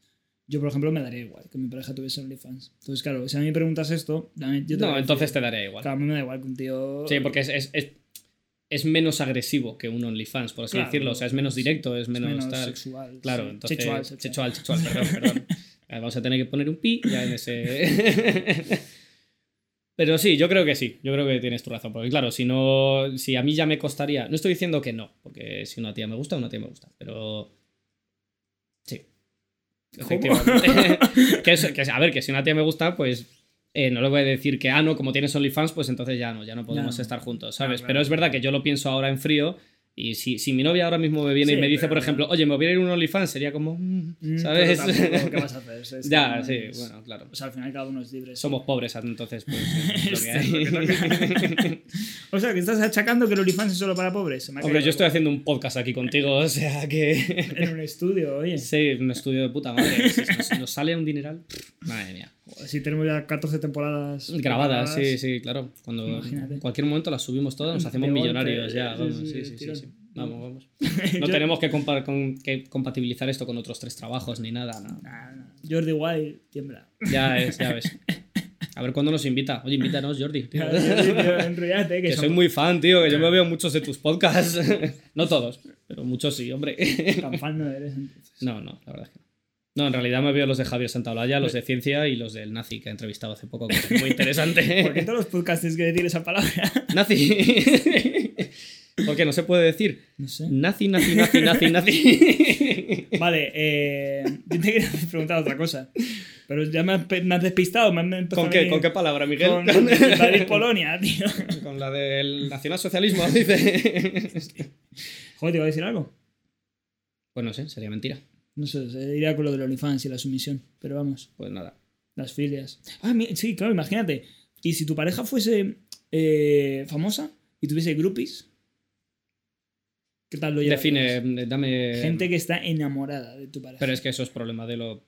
Speaker 1: Yo, por ejemplo, me daría igual que mi pareja tuviese OnlyFans. Entonces, claro, si a mí me preguntas esto, yo te
Speaker 2: No, entonces te daría igual.
Speaker 1: Claro, a mí me da igual que un tío.
Speaker 2: Sí, porque es, es, es, es menos agresivo que un OnlyFans, por así
Speaker 1: Claro,
Speaker 2: decirlo. O sea, es menos directo, es menos, tal.
Speaker 1: sexual.
Speaker 2: Claro,
Speaker 1: sí.
Speaker 2: entonces.
Speaker 1: Sexual, sexual.
Speaker 2: Sexual, perdón, perdón. Vamos a tener que poner un pi ya en ese. Pero sí, yo creo que sí, yo creo que tienes tu razón. Porque claro, si no. Si a mí ya me costaría. No estoy diciendo que no, porque si una tía me gusta, una tía me gusta. Pero. Efectivamente. que, es- que es- a ver, que si una tía me gusta, pues eh, no le voy a decir que, ah, no, como tienes OnlyFans, pues entonces ya no, ya no podemos
Speaker 1: no.
Speaker 2: estar juntos, ¿sabes?
Speaker 1: claro.
Speaker 2: Pero es verdad que yo lo pienso ahora en frío. Y si, si mi novia ahora mismo me viene
Speaker 1: Sí,
Speaker 2: y me dice, por ejemplo, oye, me voy a ir a un OnlyFans, sería como, mm,
Speaker 1: Mm,
Speaker 2: ¿sabes?
Speaker 1: tampoco, ¿Qué vas a hacer? Es-
Speaker 2: ya, sí,
Speaker 1: es-
Speaker 2: bueno, claro.
Speaker 1: O sea, al final cada uno es libre.
Speaker 2: Somos pobres, entonces, pues. lo que
Speaker 1: lo que. O sea, que estás achacando que el OnlyFans es solo para pobres. Se me ha
Speaker 2: Hombre, yo estoy haciendo un podcast aquí contigo, o sea que.
Speaker 1: En un estudio, oye.
Speaker 2: Sí, un estudio de puta madre. Si nos, nos sale un dineral, madre mía.
Speaker 1: Si tenemos ya 14 temporadas
Speaker 2: Grabadas, sí, sí, claro. Cuando
Speaker 1: Imagínate.
Speaker 2: en cualquier momento las subimos todas, nos hacemos millonarios ya. Vamos,
Speaker 1: sí,
Speaker 2: sí, sí, sí,
Speaker 1: tirón.
Speaker 2: sí. Vamos, vamos. No tenemos que, compa- con- que compatibilizar esto con otros tres trabajos ni nada. no.
Speaker 1: Nah, nah. Jordi Wild tiembla.
Speaker 2: Ya es, ya ves. A ver cuándo nos invita. Oye, invítanos, Jordi. tío.
Speaker 1: Claro, Jordi, tío, enrollate, que
Speaker 2: Que soy muy fan, tío, que yo me veo muchos de tus podcasts. No todos, pero muchos sí, hombre.
Speaker 1: tan fan no eres. entonces.
Speaker 2: No, no, la verdad es que no. No, en realidad me veo los de Javier Santaolalla, los de ciencia y los del nazi que he entrevistado hace poco, que es muy
Speaker 1: ¿Por qué
Speaker 2: interesante.
Speaker 1: todos los podcasts tienes que decir esa palabra?
Speaker 2: nazi. ¿Por qué no se puede decir?
Speaker 1: No sé.
Speaker 2: Nazi, nazi, nazi, nazi, nazi.
Speaker 1: Vale, eh, yo te quería preguntar otra cosa. Pero ya me has, pe- me has despistado. Me has
Speaker 2: ¿Con qué, ¿Con qué palabra, Miguel?
Speaker 1: Con invadir Polonia, tío.
Speaker 2: Con la del nacionalsocialismo, dice.
Speaker 1: Joder, ¿te iba a decir algo?
Speaker 2: Pues no sé, sería mentira.
Speaker 1: No sé, se iría con lo del OnlyFans y la sumisión. Pero vamos,
Speaker 2: Pues nada.
Speaker 1: las filias. Ah, sí, claro, imagínate. Y si tu pareja fuese eh, famosa y tuviese groupies, ¿qué tal lo llevarías?
Speaker 2: Define, dame.
Speaker 1: Gente que está enamorada de tu pareja.
Speaker 2: Pero es que eso es problema de lo.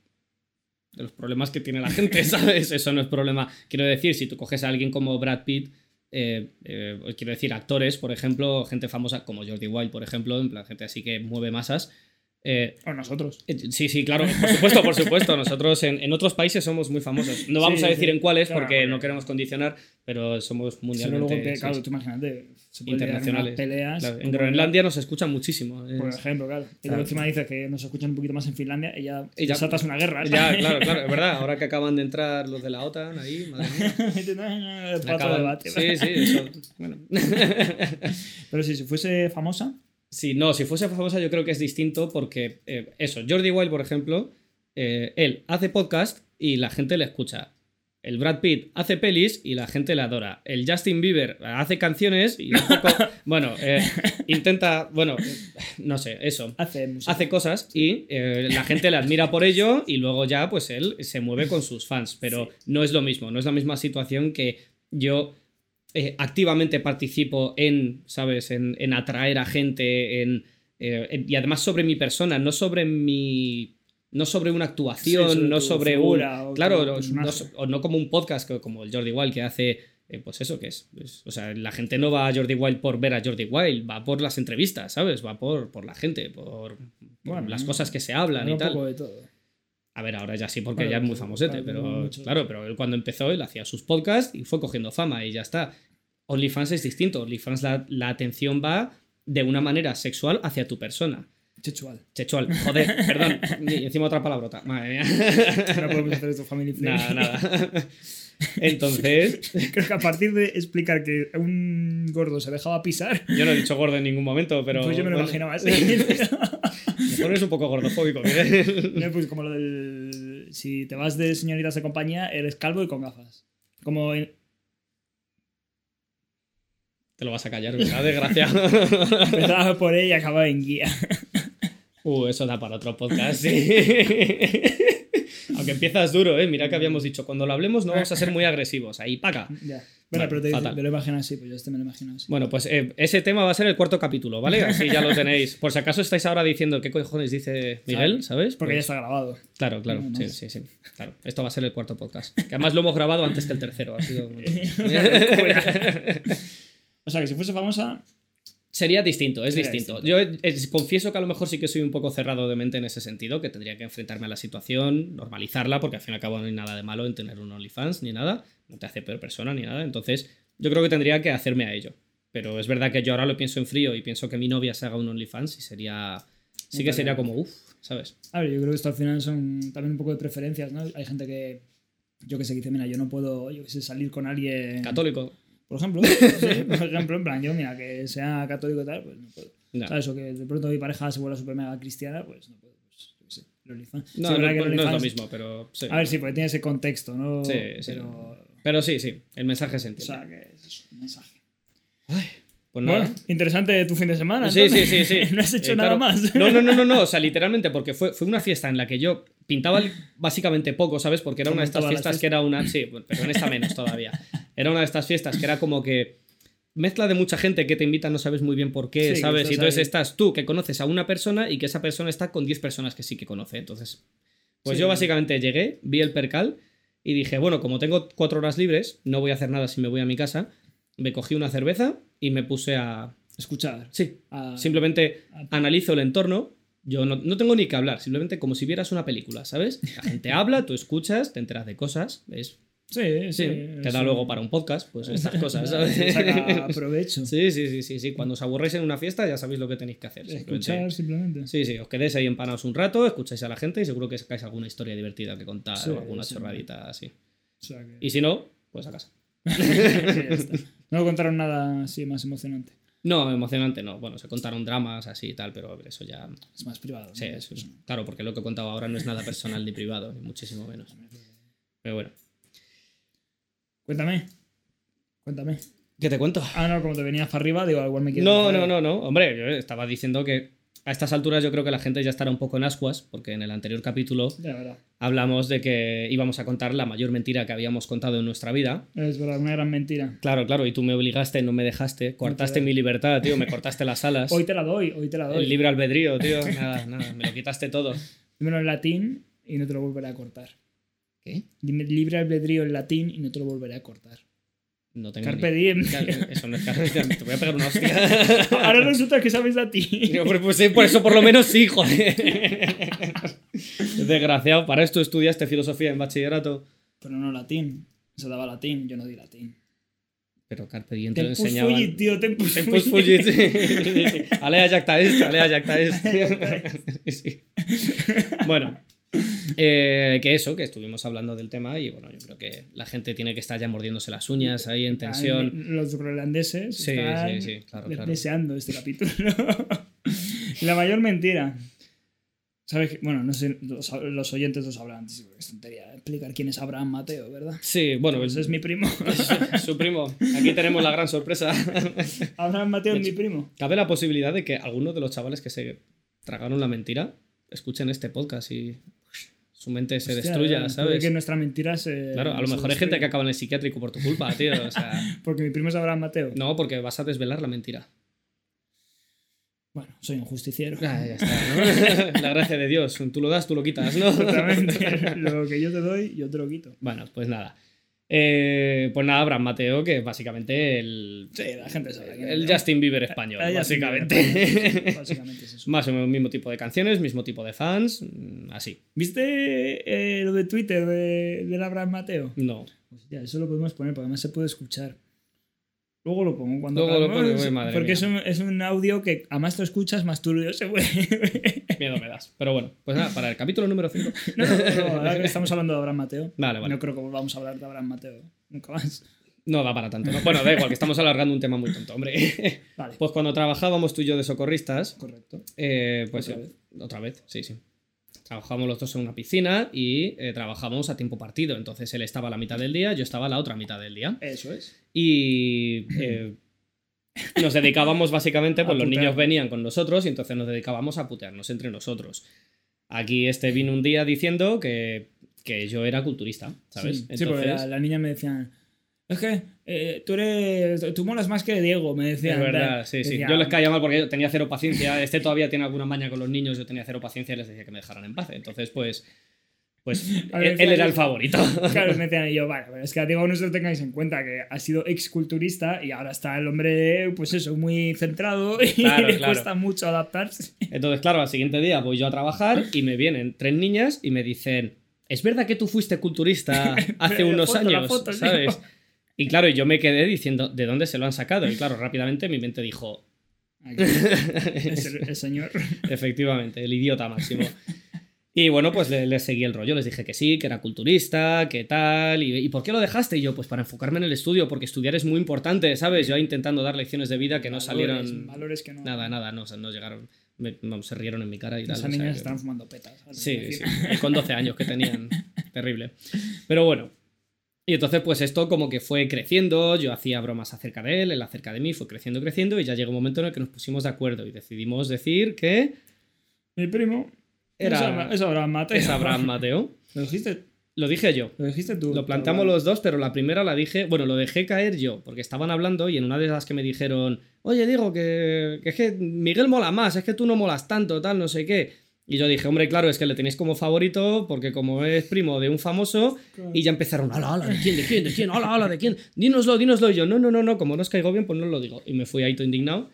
Speaker 2: De los problemas que tiene la gente, ¿sabes? Eso no es problema. Quiero decir, si tú coges a alguien como Brad Pitt, eh, eh, quiero decir, actores, por ejemplo, gente famosa como Jordi Wild, por ejemplo, en plan, gente así que mueve masas. Eh,
Speaker 1: O nosotros.
Speaker 2: eh, Sí, sí, claro, por supuesto, por supuesto. Nosotros en, en otros países somos muy famosos. No vamos
Speaker 1: Sí,
Speaker 2: a decir
Speaker 1: sí.
Speaker 2: en cuáles
Speaker 1: Claro,
Speaker 2: porque no queremos condicionar, pero somos
Speaker 1: Si
Speaker 2: mundialmente
Speaker 1: luego, claro, tú imagínate. Se puede
Speaker 2: internacionales.
Speaker 1: unas peleas.
Speaker 2: Claro, en Groenlandia nos escuchan muchísimo.
Speaker 1: Por ejemplo, claro. Y luego encima dices que nos escuchan un poquito más en Finlandia y ya,
Speaker 2: Y ya-
Speaker 1: desatas una guerra.
Speaker 2: Ya, claro, claro, es verdad. Ahora que acaban de entrar los de la OTAN ahí, madre mía. Acaban-
Speaker 1: debate.
Speaker 2: Sí, sí, eso. Bueno.
Speaker 1: Pero sí, si fuese famosa,
Speaker 2: Sí, no, si fuese famosa yo creo que es distinto porque eh, eso, Jordi Wild, por ejemplo, eh, él hace podcast y la gente le escucha. El Brad Pitt hace pelis y la gente le adora. El Justin Bieber hace canciones y poco, bueno, eh, intenta, bueno, no sé, eso.
Speaker 1: hace música.
Speaker 2: Hace cosas y eh, la gente le admira por ello y luego ya pues él se mueve con sus fans, pero no es lo mismo, no es la misma situación que yo eh, activamente participo en, ¿sabes?, en, en atraer a gente, en, eh, en- y además sobre mi persona, no sobre mi... No sobre una actuación,
Speaker 1: Sí, sobre
Speaker 2: no sobre
Speaker 1: figura
Speaker 2: un... Claro, no, o no como un podcast como el Jordi Wild que hace... eh, pues eso que es, O sea, la gente no va a Jordi Wild por ver a Jordi Wild, va por las entrevistas, ¿sabes? Va por, por la gente, por, por
Speaker 1: Bueno,
Speaker 2: las cosas que se hablan y
Speaker 1: un
Speaker 2: tal.
Speaker 1: poco de todo.
Speaker 2: A ver, ahora ya sí, porque ya es muy famosete,
Speaker 1: claro,
Speaker 2: pero
Speaker 1: mucho.
Speaker 2: claro, pero él cuando empezó, él hacía sus podcasts y fue cogiendo fama y ya está. OnlyFans es distinto. OnlyFans la, la atención va de una manera sexual hacia tu persona.
Speaker 1: Sexual.
Speaker 2: Sexual, joder, perdón. Y encima otra palabrota. Madre mía.
Speaker 1: No podemos hacer esto family
Speaker 2: nada, nada. Entonces,
Speaker 1: Creo que a partir de explicar que un gordo se dejaba pisar,
Speaker 2: yo no he dicho gordo en ningún momento, pero.
Speaker 1: pues yo me lo
Speaker 2: bueno,
Speaker 1: imaginaba así.
Speaker 2: Mejor es un poco gordofóbico.
Speaker 1: No, pues como lo del. Si te vas de señoritas de compañía, eres calvo y con gafas. Como. en-
Speaker 2: Te lo vas a callar, ¿verdad? Desgraciado.
Speaker 1: Empezaba por ella y acababa en guía.
Speaker 2: Uh, eso da para otro podcast, sí. Aunque empiezas duro, ¿eh? Mira que habíamos dicho, cuando lo hablemos no vamos a ser muy agresivos. Ahí, paca.
Speaker 1: ya. Bueno,
Speaker 2: Vale,
Speaker 1: pero te, te lo imaginas así, pues yo este me lo imagino así.
Speaker 2: Bueno, pues eh, ese tema va a ser el cuarto capítulo, ¿vale? Así ya lo tenéis. Por si acaso estáis ahora diciendo qué cojones dice Miguel, ¿sabes?
Speaker 1: Porque ya
Speaker 2: Pues,
Speaker 1: está grabado.
Speaker 2: Claro, claro,
Speaker 1: No, no.
Speaker 2: sí, sí, sí. Claro, esto va a ser el cuarto podcast. Que además lo hemos grabado antes que el tercero. Ha sido...
Speaker 1: O sea, que si fuese famosa,
Speaker 2: Sería distinto, es
Speaker 1: Sería
Speaker 2: distinto. Yo eh, confieso que a lo mejor sí que soy un poco cerrado de mente en ese sentido, que tendría que enfrentarme a la situación, normalizarla, porque al fin y al cabo no hay nada de malo en tener un OnlyFans ni nada, no te hace peor persona ni nada. Entonces, yo creo que tendría que hacerme a ello. Pero es verdad que yo ahora lo pienso en frío y pienso que mi novia se haga un OnlyFans y sería. Sí que sería como, uff, ¿sabes?
Speaker 1: A ver, yo creo que esto al final son también un poco de preferencias, ¿no? Hay gente que, yo que sé, que dice, mira, yo no puedo, yo que sé, salir con alguien...
Speaker 2: Católico.
Speaker 1: Por ejemplo, sí, por ejemplo, en plan, yo, mira, que sea católico y tal, pues no puedo.
Speaker 2: No.
Speaker 1: ¿Sabes? O que de pronto mi pareja se vuelva super mega cristiana, pues no puedo. Pues, sé. OnlyFans. Sí,
Speaker 2: No, no, no es lo mismo, pero sí.
Speaker 1: A ver, sí, porque tiene ese contexto, ¿no?
Speaker 2: Sí, sí.
Speaker 1: Pero,
Speaker 2: Pero sí, sí, el mensaje se
Speaker 1: o
Speaker 2: entiende.
Speaker 1: sea, que es un mensaje.
Speaker 2: Pues nada.
Speaker 1: Bueno, interesante tu fin de semana.
Speaker 2: Sí, sí,
Speaker 1: entonces.
Speaker 2: sí, sí.
Speaker 1: no has hecho
Speaker 2: Eh,
Speaker 1: nada
Speaker 2: claro.
Speaker 1: más.
Speaker 2: No, no, no, no, no, o sea, literalmente, porque fue, fue una fiesta en la que yo pintaba básicamente poco, ¿sabes? Porque era
Speaker 1: Como
Speaker 2: una de estas fiestas que era una. Sí, pero en esta menos todavía. Era una de estas fiestas que era como que. Mezcla de mucha gente que te invita, no sabes muy bien por qué,
Speaker 1: Sí,
Speaker 2: ¿sabes? Y entonces
Speaker 1: ahí.
Speaker 2: estás tú que conoces a una persona y que esa persona está con 10 personas que sí que conoce. Entonces, pues
Speaker 1: Sí.
Speaker 2: yo básicamente llegué, vi el percal y dije, bueno, como tengo cuatro horas libres, no voy a hacer nada si me voy a mi casa. Me cogí una cerveza y me puse a.
Speaker 1: Escuchar.
Speaker 2: Sí,
Speaker 1: a-
Speaker 2: Simplemente
Speaker 1: a-
Speaker 2: analizo el entorno. Yo no, no tengo ni que hablar, simplemente como si vieras una película, ¿sabes? La gente habla, tú escuchas, te enteras de cosas, ¿ves?
Speaker 1: Sí, sí.
Speaker 2: Sí, te da
Speaker 1: sí.
Speaker 2: luego para un podcast, pues estas cosas, ¿sabes?
Speaker 1: Saca provecho.
Speaker 2: Sí, sí, sí, sí, sí. Cuando os aburréis en una fiesta ya sabéis lo que tenéis que hacer.
Speaker 1: Escuchar simplemente.
Speaker 2: Sí, sí, os quedéis ahí empanados un rato, escucháis a la gente y seguro que sacáis alguna historia divertida que contar
Speaker 1: Sí,
Speaker 2: o alguna chorradita así.
Speaker 1: O sea que-
Speaker 2: Y si no, pues a casa.
Speaker 1: No contaron nada así más emocionante.
Speaker 2: No, emocionante no. Bueno, se contaron dramas así y tal, pero eso ya.
Speaker 1: Es más privado.
Speaker 2: Sí, eso es- claro, porque lo que he contado ahora no es nada personal ni privado, ni muchísimo menos. Pero bueno.
Speaker 1: Cuéntame. Cuéntame.
Speaker 2: ¿Qué te cuento?
Speaker 1: Ah, no, como te venías para arriba, digo, igual me quieres.
Speaker 2: No, no, no, no. Hombre, yo estaba diciendo que a estas alturas yo creo que la gente ya estará un poco en ascuas, porque en el anterior capítulo hablamos de que íbamos a contar la mayor mentira que habíamos contado en nuestra vida.
Speaker 1: Es verdad, una gran mentira.
Speaker 2: Claro, claro, y tú me obligaste, no me dejaste, cortaste mi libertad, tío, me cortaste las alas.
Speaker 1: Hoy te la doy, hoy te la doy.
Speaker 2: El libre albedrío, tío, nada, nada, me lo quitaste todo.
Speaker 1: Dímelo en latín y no te lo volveré a cortar.
Speaker 2: ¿Qué?
Speaker 1: Dime libre albedrío en latín y no te lo volveré a cortar.
Speaker 2: No tengo
Speaker 1: Carpe diem.
Speaker 2: Eso no es carpe diem, te voy a pegar una hostia.
Speaker 1: Ahora resulta que sabes latín.
Speaker 2: Pues, sí, por eso por lo menos sí, joder. Desgraciado, para esto estudiaste filosofía en bachillerato.
Speaker 1: Pero no latín. Se daba latín, yo no di latín.
Speaker 2: Pero Carpe Diem te lo
Speaker 1: Tempus
Speaker 2: enseñaban.
Speaker 1: fugit, tío, tempus
Speaker 2: Tempus
Speaker 1: fugit.
Speaker 2: fugit. Alea jacta est, alea jacta est. Sí. Bueno, eh, que eso, que estuvimos hablando del tema y bueno, yo creo que la gente tiene que estar ya mordiéndose las uñas ahí en tensión.
Speaker 1: Los groenlandeses
Speaker 2: Sí,
Speaker 1: están
Speaker 2: sí, sí, claro,
Speaker 1: de-
Speaker 2: claro.
Speaker 1: deseando este capítulo. La mayor mentira. ¿Sabes? Bueno, no sé, los, los oyentes lo sabrán. Es tontería explicar quién es Abraham Mateo, ¿verdad?
Speaker 2: Sí, bueno,
Speaker 1: Pues es mi primo.
Speaker 2: es su primo. Aquí tenemos la gran sorpresa.
Speaker 1: Abraham Mateo es mi primo.
Speaker 2: Cabe la posibilidad de que algunos de los chavales que se tragaron la mentira escuchen este podcast y su mente se
Speaker 1: Hostia,
Speaker 2: destruya,
Speaker 1: puede
Speaker 2: ¿sabes?
Speaker 1: que nuestra mentira se.
Speaker 2: Claro, a lo mejor hay gente que acaba en el psiquiátrico por tu culpa, tío. O sea,
Speaker 1: Porque mi primo es Abraham Mateo.
Speaker 2: no, porque vas a desvelar la mentira.
Speaker 1: Bueno, soy un justiciero.
Speaker 2: Ah, ya está, ¿no? La gracia de Dios. Tú lo das, tú lo quitas, ¿no?
Speaker 1: Exactamente. Lo que yo te doy, yo te lo quito.
Speaker 2: Bueno, pues nada. Eh, pues nada, Abraham Mateo, que básicamente el,
Speaker 1: Sí, la gente sabe. quién
Speaker 2: el
Speaker 1: es.
Speaker 2: Justin Bieber español, básicamente.
Speaker 1: Básicamente es eso.
Speaker 2: Más o menos mismo tipo de canciones, mismo tipo de fans, mm, así.
Speaker 1: ¿Viste eh, lo de Twitter de, del Abraham Mateo?
Speaker 2: No.
Speaker 1: Pues ya, eso lo podemos poner porque además se puede escuchar. Luego lo pongo cuando
Speaker 2: Luego lo uy, madre
Speaker 1: Porque
Speaker 2: mía.
Speaker 1: es un, es un audio que a más lo escuchas, más turbio se puede.
Speaker 2: Miedo me das. Pero bueno, pues nada, para el capítulo número 5.
Speaker 1: no, no, no, ahora que estamos hablando de Abraham Mateo.
Speaker 2: Vale, vale.
Speaker 1: No creo que volvamos a hablar de Abraham Mateo. Nunca más.
Speaker 2: No da para tanto. ¿no? Bueno, da igual, que estamos alargando un tema muy tonto, hombre.
Speaker 1: Vale,
Speaker 2: Pues cuando trabajábamos tú y yo de socorristas,
Speaker 1: correcto.
Speaker 2: eh, pues
Speaker 1: Otra
Speaker 2: eh,
Speaker 1: vez.
Speaker 2: otra vez, sí, sí. Trabajábamos los dos en una piscina y eh, trabajábamos a tiempo partido. Entonces él estaba a la mitad del día, yo estaba a la otra mitad del día.
Speaker 1: Eso es.
Speaker 2: Y eh, nos dedicábamos básicamente, pues los niños venían con nosotros y entonces nos dedicábamos a putearnos entre nosotros. Aquí este vino un día diciendo que, que yo era culturista, ¿sabes?
Speaker 1: Sí, sí, porque la, la niña me decía. Es que eh, tú eres. Tú molas más que Diego, me decía.
Speaker 2: Es verdad, sí, sí.
Speaker 1: Decía,
Speaker 2: Yo les caía mal porque yo tenía cero paciencia. Este todavía tiene alguna maña con los niños, yo tenía cero paciencia y les decía que me dejaran en paz. Entonces, pues. Pues
Speaker 1: ver,
Speaker 2: él, él era el favorito.
Speaker 1: Claro, me decían, y yo, vale, pero es que a Diego no se lo tengáis en cuenta, que ha sido exculturista y ahora está el hombre, pues eso, muy centrado y
Speaker 2: Claro,
Speaker 1: le
Speaker 2: claro.
Speaker 1: cuesta mucho adaptarse.
Speaker 2: Entonces, claro, al siguiente día voy yo a trabajar y me vienen tres niñas y me dicen: ¿Es verdad que tú fuiste culturista hace unos
Speaker 1: foto,
Speaker 2: años?
Speaker 1: foto.
Speaker 2: ¿Sabes? Y claro, yo me quedé diciendo: ¿de dónde se lo han sacado? Y claro, rápidamente mi mente dijo:
Speaker 1: es el, el señor.
Speaker 2: Efectivamente, el idiota máximo. Y bueno, pues le- les seguí el rollo, les dije que sí, que era culturista, que tal, y, ¿y por qué lo dejaste? Y yo, pues para enfocarme en el estudio, porque estudiar es muy importante, ¿sabes? Yo intentando dar lecciones de vida que no
Speaker 1: Valores,
Speaker 2: salieron...
Speaker 1: Valores que no.
Speaker 2: Nada, nada, no, no llegaron. me- vamos, se rieron en mi cara y tal.
Speaker 1: Esas
Speaker 2: o sea
Speaker 1: niñas
Speaker 2: que-
Speaker 1: estaban fumando petas.
Speaker 2: Sí, sí, con 12 años que tenían. Terrible. Pero bueno. Y entonces, pues esto como que fue creciendo, yo hacía bromas acerca de él, él acerca de mí, fue creciendo, creciendo, y ya llegó un momento en el que nos pusimos de acuerdo y decidimos decir que
Speaker 1: Mi primo
Speaker 2: Era-
Speaker 1: es Abra- es Abraham Mateo.
Speaker 2: es Abraham Mateo.
Speaker 1: Lo dijiste,
Speaker 2: Lo dije yo.
Speaker 1: lo dijiste tú.
Speaker 2: Lo planteamos los dos, pero la primera la dije, bueno, lo dejé caer yo, porque estaban hablando y en una de las que me dijeron, oye, digo que, que es que Miguel mola más, es que tú no molas tanto, tal, no sé qué. Y yo dije, hombre, claro, es que le tenéis como favorito, porque como es primo de un famoso, y ya empezaron, ala, ala, ¿de quién, de quién, de quién, ala, ala, de quién? Dínoslo, dínoslo. Y yo, no, no, no, no, como no os caigo bien, pues no lo digo. Y me fui ahí todo indignado.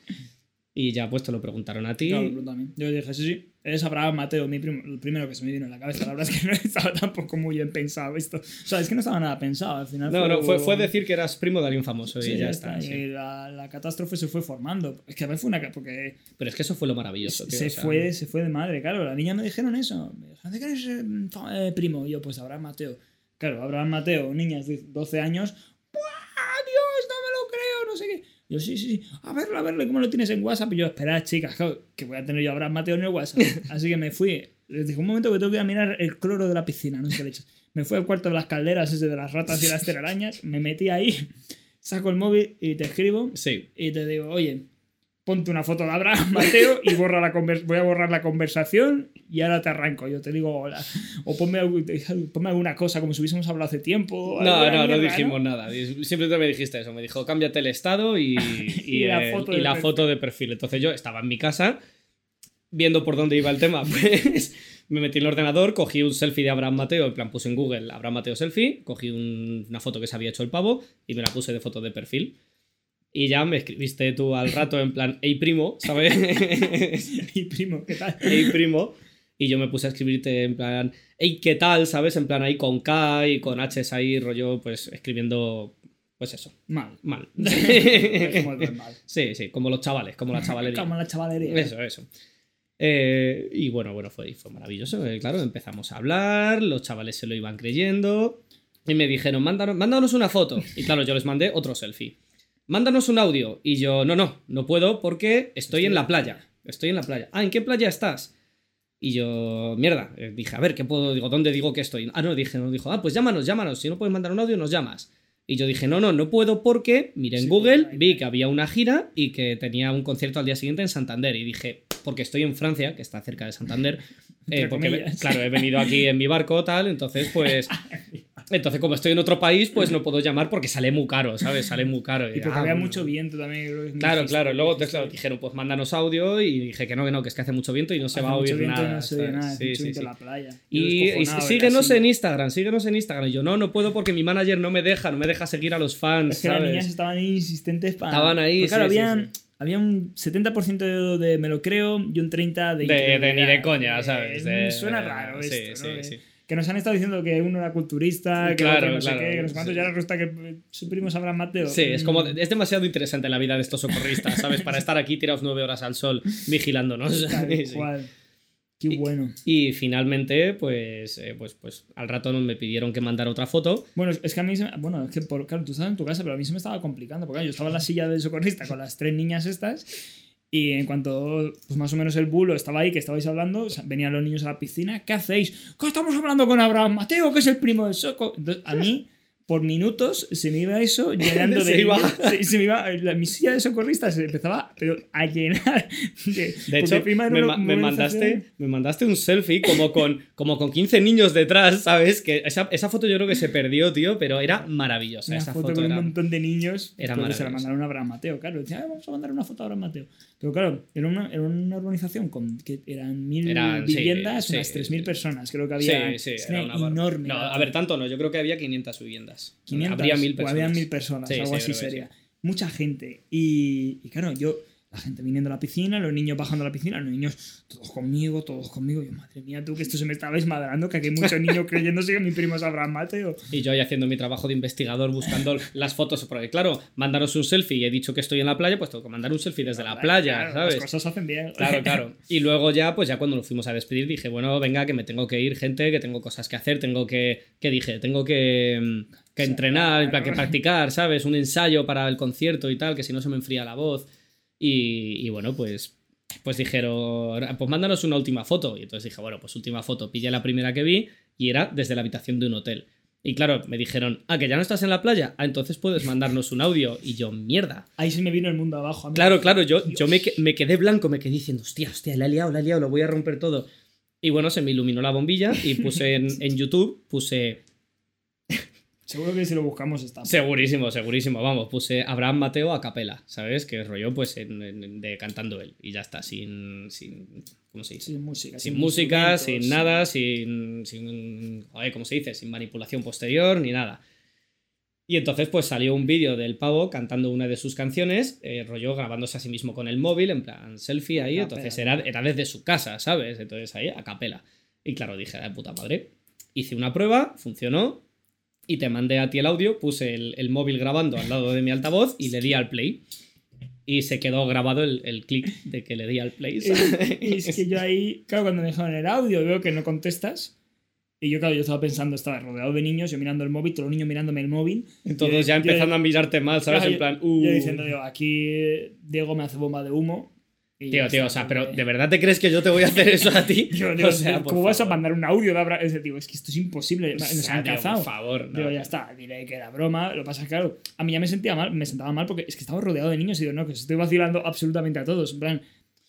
Speaker 2: Y ya pues te lo preguntaron a ti.
Speaker 1: Claro, a mí. Yo dije, sí, sí, es Abraham Mateo, mi primo, el primero que se me vino en la cabeza. La verdad es que no estaba tampoco muy bien pensado esto. O sea, es que no estaba nada pensado al final.
Speaker 2: no, no, fue, fue decir que eras primo de alguien famoso y
Speaker 1: Sí,
Speaker 2: ya está. sí.
Speaker 1: Y la, la catástrofe se fue formando. Es que a veces fue una. Porque
Speaker 2: Pero es que eso fue lo maravilloso. tío,
Speaker 1: se,
Speaker 2: o sea,
Speaker 1: fue, se fue de madre, claro. La niña me dijeron eso. Me dijeron, ¿de qué eres eh, eh, primo? Y yo, pues Abraham Mateo. Claro, Abraham Mateo, niñas de 12 años. ¡Buah, Dios! No me lo creo, no sé qué. Yo, sí, sí, sí. A verlo, a verlo, ¿cómo lo tienes en WhatsApp? Y yo, esperad, chicas, que voy a tener yo a Mateo en el WhatsApp. Así que me fui. Les dije, un momento que tengo que ir a mirar el cloro de la piscina, no sé qué. Me fui al cuarto de las calderas, ese de las ratas y las telarañas. Me metí ahí, saco el móvil y te escribo
Speaker 2: Sí.
Speaker 1: y te digo, oye, ponte una foto de Abraham Mateo y borra la voy a borrar la conversación y ahora te arranco. Yo te digo hola. O ponme, ponme alguna cosa como si hubiésemos hablado hace tiempo.
Speaker 2: No, no, no dijimos nada. Simplemente me dijiste eso. Me dijo, cámbiate el estado y, y,
Speaker 1: Y la
Speaker 2: el-
Speaker 1: foto
Speaker 2: y
Speaker 1: de
Speaker 2: la
Speaker 1: perfil.
Speaker 2: foto de perfil. Entonces yo estaba en mi casa viendo por dónde iba el tema. Pues me metí en el ordenador, cogí un selfie de Abraham Mateo, en plan puse en Google Abraham Mateo selfie, cogí un- una foto que se había hecho el pavo y me la puse de foto de perfil. Y ya me escribiste tú al rato en plan, hey primo, ¿sabes?
Speaker 1: Y primo, ¿qué tal?
Speaker 2: hey primo. Y yo me puse a escribirte en plan, hey, ¿qué tal? ¿Sabes? En plan ahí con K y con H ahí, rollo, pues escribiendo, pues eso,
Speaker 1: Mal.
Speaker 2: mal.
Speaker 1: En mal.
Speaker 2: sí, sí, como los chavales, como la chavalería.
Speaker 1: Como la chavalería.
Speaker 2: Eso, eso. Eh, y bueno, bueno, fue, fue maravilloso. eh, claro, empezamos a hablar, los chavales se lo iban creyendo. Y me dijeron, mándanos, mándanos una foto. Y claro, yo les mandé otro selfie. Mándanos un audio. Y yo, no, no, no puedo porque estoy en la playa. Estoy en la playa. Ah, ¿en qué playa estás? Y yo, mierda, eh, dije, a ver, ¿qué puedo? Digo, ¿dónde digo que estoy? Ah, no, dije, no, dijo, ah, pues llámanos, llámanos. Si no puedes mandar un audio, nos llamas. Y yo dije, no, no, no puedo porque miré en
Speaker 1: Sí,
Speaker 2: Google, vi que había una gira y que tenía un concierto al día siguiente en Santander. Y dije, porque estoy en Francia, que está cerca de Santander, eh, porque, claro, he venido aquí en mi barco, tal, entonces, pues. Entonces, como estoy en otro país, pues no puedo llamar porque sale muy caro, ¿sabes? Sale muy caro.
Speaker 1: Y porque
Speaker 2: ah,
Speaker 1: había
Speaker 2: bueno.
Speaker 1: mucho viento también. creo que
Speaker 2: Claro, claro. Luego claro, dijeron, pues mándanos audio y dije que no, que no, que es que hace mucho viento y no se
Speaker 1: Hace
Speaker 2: va a oír
Speaker 1: viento y
Speaker 2: nada.
Speaker 1: No se oye
Speaker 2: ¿sabes?
Speaker 1: nada, hace
Speaker 2: Sí,
Speaker 1: mucho
Speaker 2: sí,
Speaker 1: viento
Speaker 2: sí.
Speaker 1: la playa.
Speaker 2: Y, y síguenos en Instagram, síguenos en Instagram. Y yo, no, no puedo porque mi manager no me deja, no me deja seguir a los fans,
Speaker 1: Es que las niñas estaban ahí insistentes para.
Speaker 2: Estaban ahí,
Speaker 1: Porque, claro,
Speaker 2: sí, sí,
Speaker 1: había,
Speaker 2: sí.
Speaker 1: un 70% de me lo creo y un 30% de.
Speaker 2: De, de ni de coña,
Speaker 1: Eh,
Speaker 2: ¿sabes? De-
Speaker 1: suena raro
Speaker 2: sí,
Speaker 1: esto, ¿no?
Speaker 2: sí, sí.
Speaker 1: Que nos han estado diciendo que uno era culturista, que
Speaker 2: Claro,
Speaker 1: otro no
Speaker 2: claro,
Speaker 1: sé qué, que no sé cuánto,
Speaker 2: sí.
Speaker 1: y ahora resulta que su primo Abraham Mateo.
Speaker 2: Sí, es
Speaker 1: Mm,
Speaker 2: como. Es demasiado interesante la vida de estos socorristas, ¿sabes? Para estar aquí tirados nueve horas al sol vigilándonos.
Speaker 1: tal cual. Qué bueno.
Speaker 2: Y finalmente, pues, eh, pues, pues al rato me pidieron que mandara otra foto.
Speaker 1: Bueno, es que a mí se me- Bueno, es que por, claro, tú estabas en tu casa, pero a mí se me estaba complicando. Porque yo estaba en la silla del socorrista con las tres niñas estas. Y en cuanto, pues más o menos el bulo estaba ahí, que estabais hablando, venían los niños a la piscina. ¿Qué hacéis? ¿Qué estamos hablando con Abraham Mateo, que es el primo del Soco? Entonces, a mí, por minutos, se me iba eso llenando de.
Speaker 2: Se iba.
Speaker 1: niños. Se, se me iba. La, mi silla de socorrista se empezaba pero, a llenar. De,
Speaker 2: De hecho,
Speaker 1: prima
Speaker 2: me, ma- me mandaste, me mandaste un selfie como con, como con 15 niños detrás, ¿sabes? Que esa, esa foto yo creo que se perdió, tío, pero era maravillosa.
Speaker 1: Una
Speaker 2: esa
Speaker 1: foto,
Speaker 2: foto
Speaker 1: con
Speaker 2: era-
Speaker 1: un montón de niños.
Speaker 2: era
Speaker 1: porque se la mandaron a Abraham Mateo, claro. Decía, "Ah, vamos a mandar una foto a Abraham Mateo. Pero claro, era una, era una urbanización con que eran mil
Speaker 2: Eran, sí,
Speaker 1: viviendas,
Speaker 2: sí,
Speaker 1: unas 3.000
Speaker 2: sí.
Speaker 1: personas. Creo que
Speaker 2: Sí,
Speaker 1: había.
Speaker 2: sí,
Speaker 1: es
Speaker 2: era
Speaker 1: una enorme.
Speaker 2: No, a ver, tanto no, yo creo que había 500 viviendas.
Speaker 1: 500,
Speaker 2: Habría mil personas.
Speaker 1: habían mil personas,
Speaker 2: Sí,
Speaker 1: algo
Speaker 2: sí,
Speaker 1: así sería. Mucha gente. Y, y claro, yo, la gente viniendo a la piscina, los niños bajando a la piscina, los niños todos conmigo, todos conmigo. Yo, madre mía, tú que esto se me estaba desmadrando, que aquí hay muchos niños creyéndose que mi primo es Abraham Mateo.
Speaker 2: Y yo ahí haciendo mi trabajo de investigador buscando las fotos. Porque claro, mandaros un selfie y he dicho que estoy en la playa, pues tengo que mandar un selfie desde la playa,
Speaker 1: Claro,
Speaker 2: ¿sabes?
Speaker 1: Las cosas hacen bien.
Speaker 2: Claro, claro. Y luego ya, pues ya cuando nos fuimos a despedir, dije, bueno, venga, que me tengo que ir, gente, que tengo cosas que hacer, tengo que. ¿Qué dije? Tengo que. Que entrenar, que practicar, ¿sabes? Un ensayo para el concierto y tal, que si no se me enfría la voz. Y, y bueno, pues pues dijeron, pues mándanos una última foto. Y entonces dije, bueno, pues última foto. Pillé la primera que vi y era desde la habitación de un hotel. Y claro, me dijeron, ah, que ya no estás en la playa. Ah, entonces puedes mandarnos un audio. Y yo, mierda.
Speaker 1: Ahí se me vino el mundo abajo. a mí.
Speaker 2: Claro, claro, yo, yo me, me quedé blanco, me quedé diciendo, hostia, hostia, la he liado, la he liado, lo voy a romper todo. Y bueno, se me iluminó la bombilla y puse en, en YouTube, puse,
Speaker 1: Seguro que si lo buscamos está.
Speaker 2: segurísimo, segurísimo, vamos, puse Abraham Mateo a capela, ¿sabes? Que rollo, pues, en- en- de cantando él. Y ya está, sin, sin ¿cómo se dice?
Speaker 1: Sin música.
Speaker 2: sin música, sin nada, sin, sin joder, ¿cómo se dice? Sin manipulación posterior ni nada. Y entonces pues salió un vídeo del pavo cantando una de sus canciones, eh, rollo grabándose a sí mismo con el móvil, en plan selfie ahí, entonces era, era desde su casa, ¿sabes? Entonces ahí a capela. Y claro, dije, de puta madre. Hice una prueba, funcionó, y te mandé a ti el audio, puse el, el móvil grabando al lado de mi altavoz y le di al play. Y se quedó grabado el, el clic de que le di al play.
Speaker 1: Y es que yo ahí, claro, cuando me dejaron el audio, veo que no contestas. Y yo, claro, yo estaba pensando, estaba rodeado de niños, yo mirando el móvil, todos los niños mirándome el móvil.
Speaker 2: Ya
Speaker 1: Yo-
Speaker 2: empezando a mirarte mal, ¿sabes?
Speaker 1: Claro,
Speaker 2: en plan, uh.
Speaker 1: Yo diciendo, digo, aquí Diego me hace bomba de humo.
Speaker 2: Tío, tío, o sea, pero
Speaker 1: porque-
Speaker 2: ¿de verdad te crees que yo te voy a hacer eso a ti?
Speaker 1: Digo, digo,
Speaker 2: o sea,
Speaker 1: ¿cómo vas a mandar un audio de Abra? Es, que esto es imposible.
Speaker 2: O
Speaker 1: Nos
Speaker 2: sea,
Speaker 1: han
Speaker 2: tío,
Speaker 1: cazado.
Speaker 2: Por favor, no.
Speaker 1: Digo, ya está, diré que era broma. Lo pasa claro, a mí ya me sentía mal, me sentaba mal porque es que estaba rodeado de niños y digo, no, que os estoy vacilando absolutamente a todos. En plan,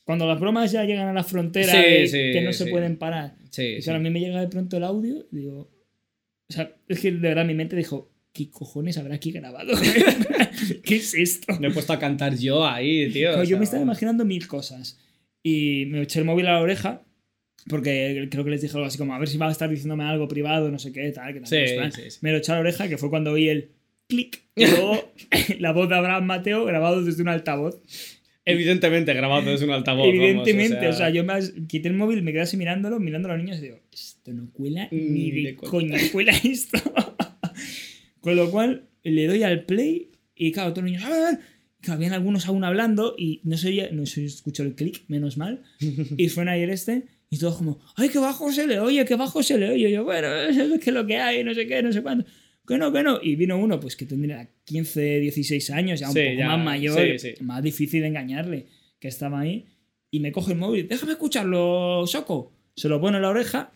Speaker 1: cuando las bromas ya llegan a la frontera
Speaker 2: Sí,
Speaker 1: de
Speaker 2: sí,
Speaker 1: que no se pueden parar.
Speaker 2: Sí,
Speaker 1: Y claro, a mí me llega de pronto el audio digo. O sea, es que de verdad mi mente dijo, ¿qué cojones habrá aquí grabado? ¿Qué es esto?
Speaker 2: Me he puesto a cantar yo ahí, tío. O
Speaker 1: yo
Speaker 2: sea,
Speaker 1: me estaba imaginando mil cosas. Y me eché el móvil a la oreja. Porque creo que les dije algo así como, a ver si va a estar diciéndome algo privado, no sé qué, tal. Que
Speaker 2: Sí, sí, sí.
Speaker 1: Me lo eché a la oreja, que fue cuando oí el clic. Y luego la voz de Abraham Mateo grabado desde un altavoz.
Speaker 2: Evidentemente grabado desde un altavoz. vamos,
Speaker 1: Evidentemente, o sea, yo me as- quité el móvil, me quedé así mirándolo, mirando a los niños y digo, esto no cuela
Speaker 2: Mm,
Speaker 1: ni de
Speaker 2: de
Speaker 1: cuela esto. Con lo cual le doy al play y claro, todos los niños, ¡ah! habían algunos aún hablando y no se oía, no se escuchó el clic, menos mal. y suena ahí el este y todos como, ¡ay, qué bajo se le oye, qué bajo se le oye! Y yo, bueno, es que lo que hay, no sé qué, no sé cuándo. Que no, que no. Y vino uno, pues que tendría 15, 16 años, ya un
Speaker 2: Sí,
Speaker 1: poco
Speaker 2: ya,
Speaker 1: más mayor,
Speaker 2: sí, sí.
Speaker 1: más difícil de engañarle, que estaba ahí. Y me coge el móvil, déjame escucharlo, Soco. Se lo pone en la oreja.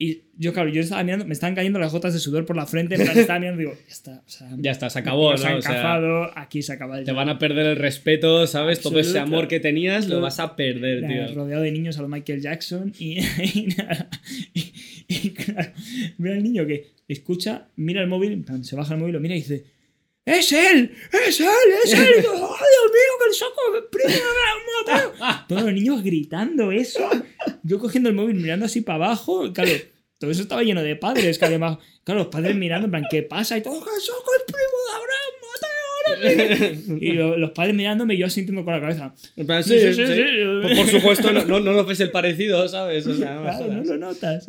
Speaker 1: Y yo, claro, yo estaba mirando, me estaban cayendo las gotas de sudor por la frente, en plan, estaba mirando y digo, ya está, o sea,
Speaker 2: Ya está, se acabó,
Speaker 1: nos
Speaker 2: ¿no?
Speaker 1: han
Speaker 2: O sea,
Speaker 1: aquí se acaba el
Speaker 2: te van a perder el respeto, ¿sabes? Todo ese amor que tenías lo vas a perder, tío.
Speaker 1: rodeado de niños a lo Michael Jackson y, y nada. Y, y claro, veo al niño que escucha, mira el móvil, se baja el móvil, lo mira y dice ¡Es él! ¡Es él! ¡Es él! ¡Oh, Dios mío, que el soco! ¡Primo! Todos los niños gritando eso. Yo cogiendo el móvil, mirando así para abajo. Claro, todo eso estaba lleno de padres. Que además, claro, los padres mirando, en plan, ¿qué pasa? Y todo, ¡que el soco es primo de Abraham Mateo! no sé qué". Y lo- los padres mirándome y yo asintiendo con la cabeza.
Speaker 2: En plan,
Speaker 1: Sí, sí, sí, sí.
Speaker 2: Por, por supuesto, no, no, no lo ves el parecido, ¿sabes? O sea, no
Speaker 1: Claro, no lo notas.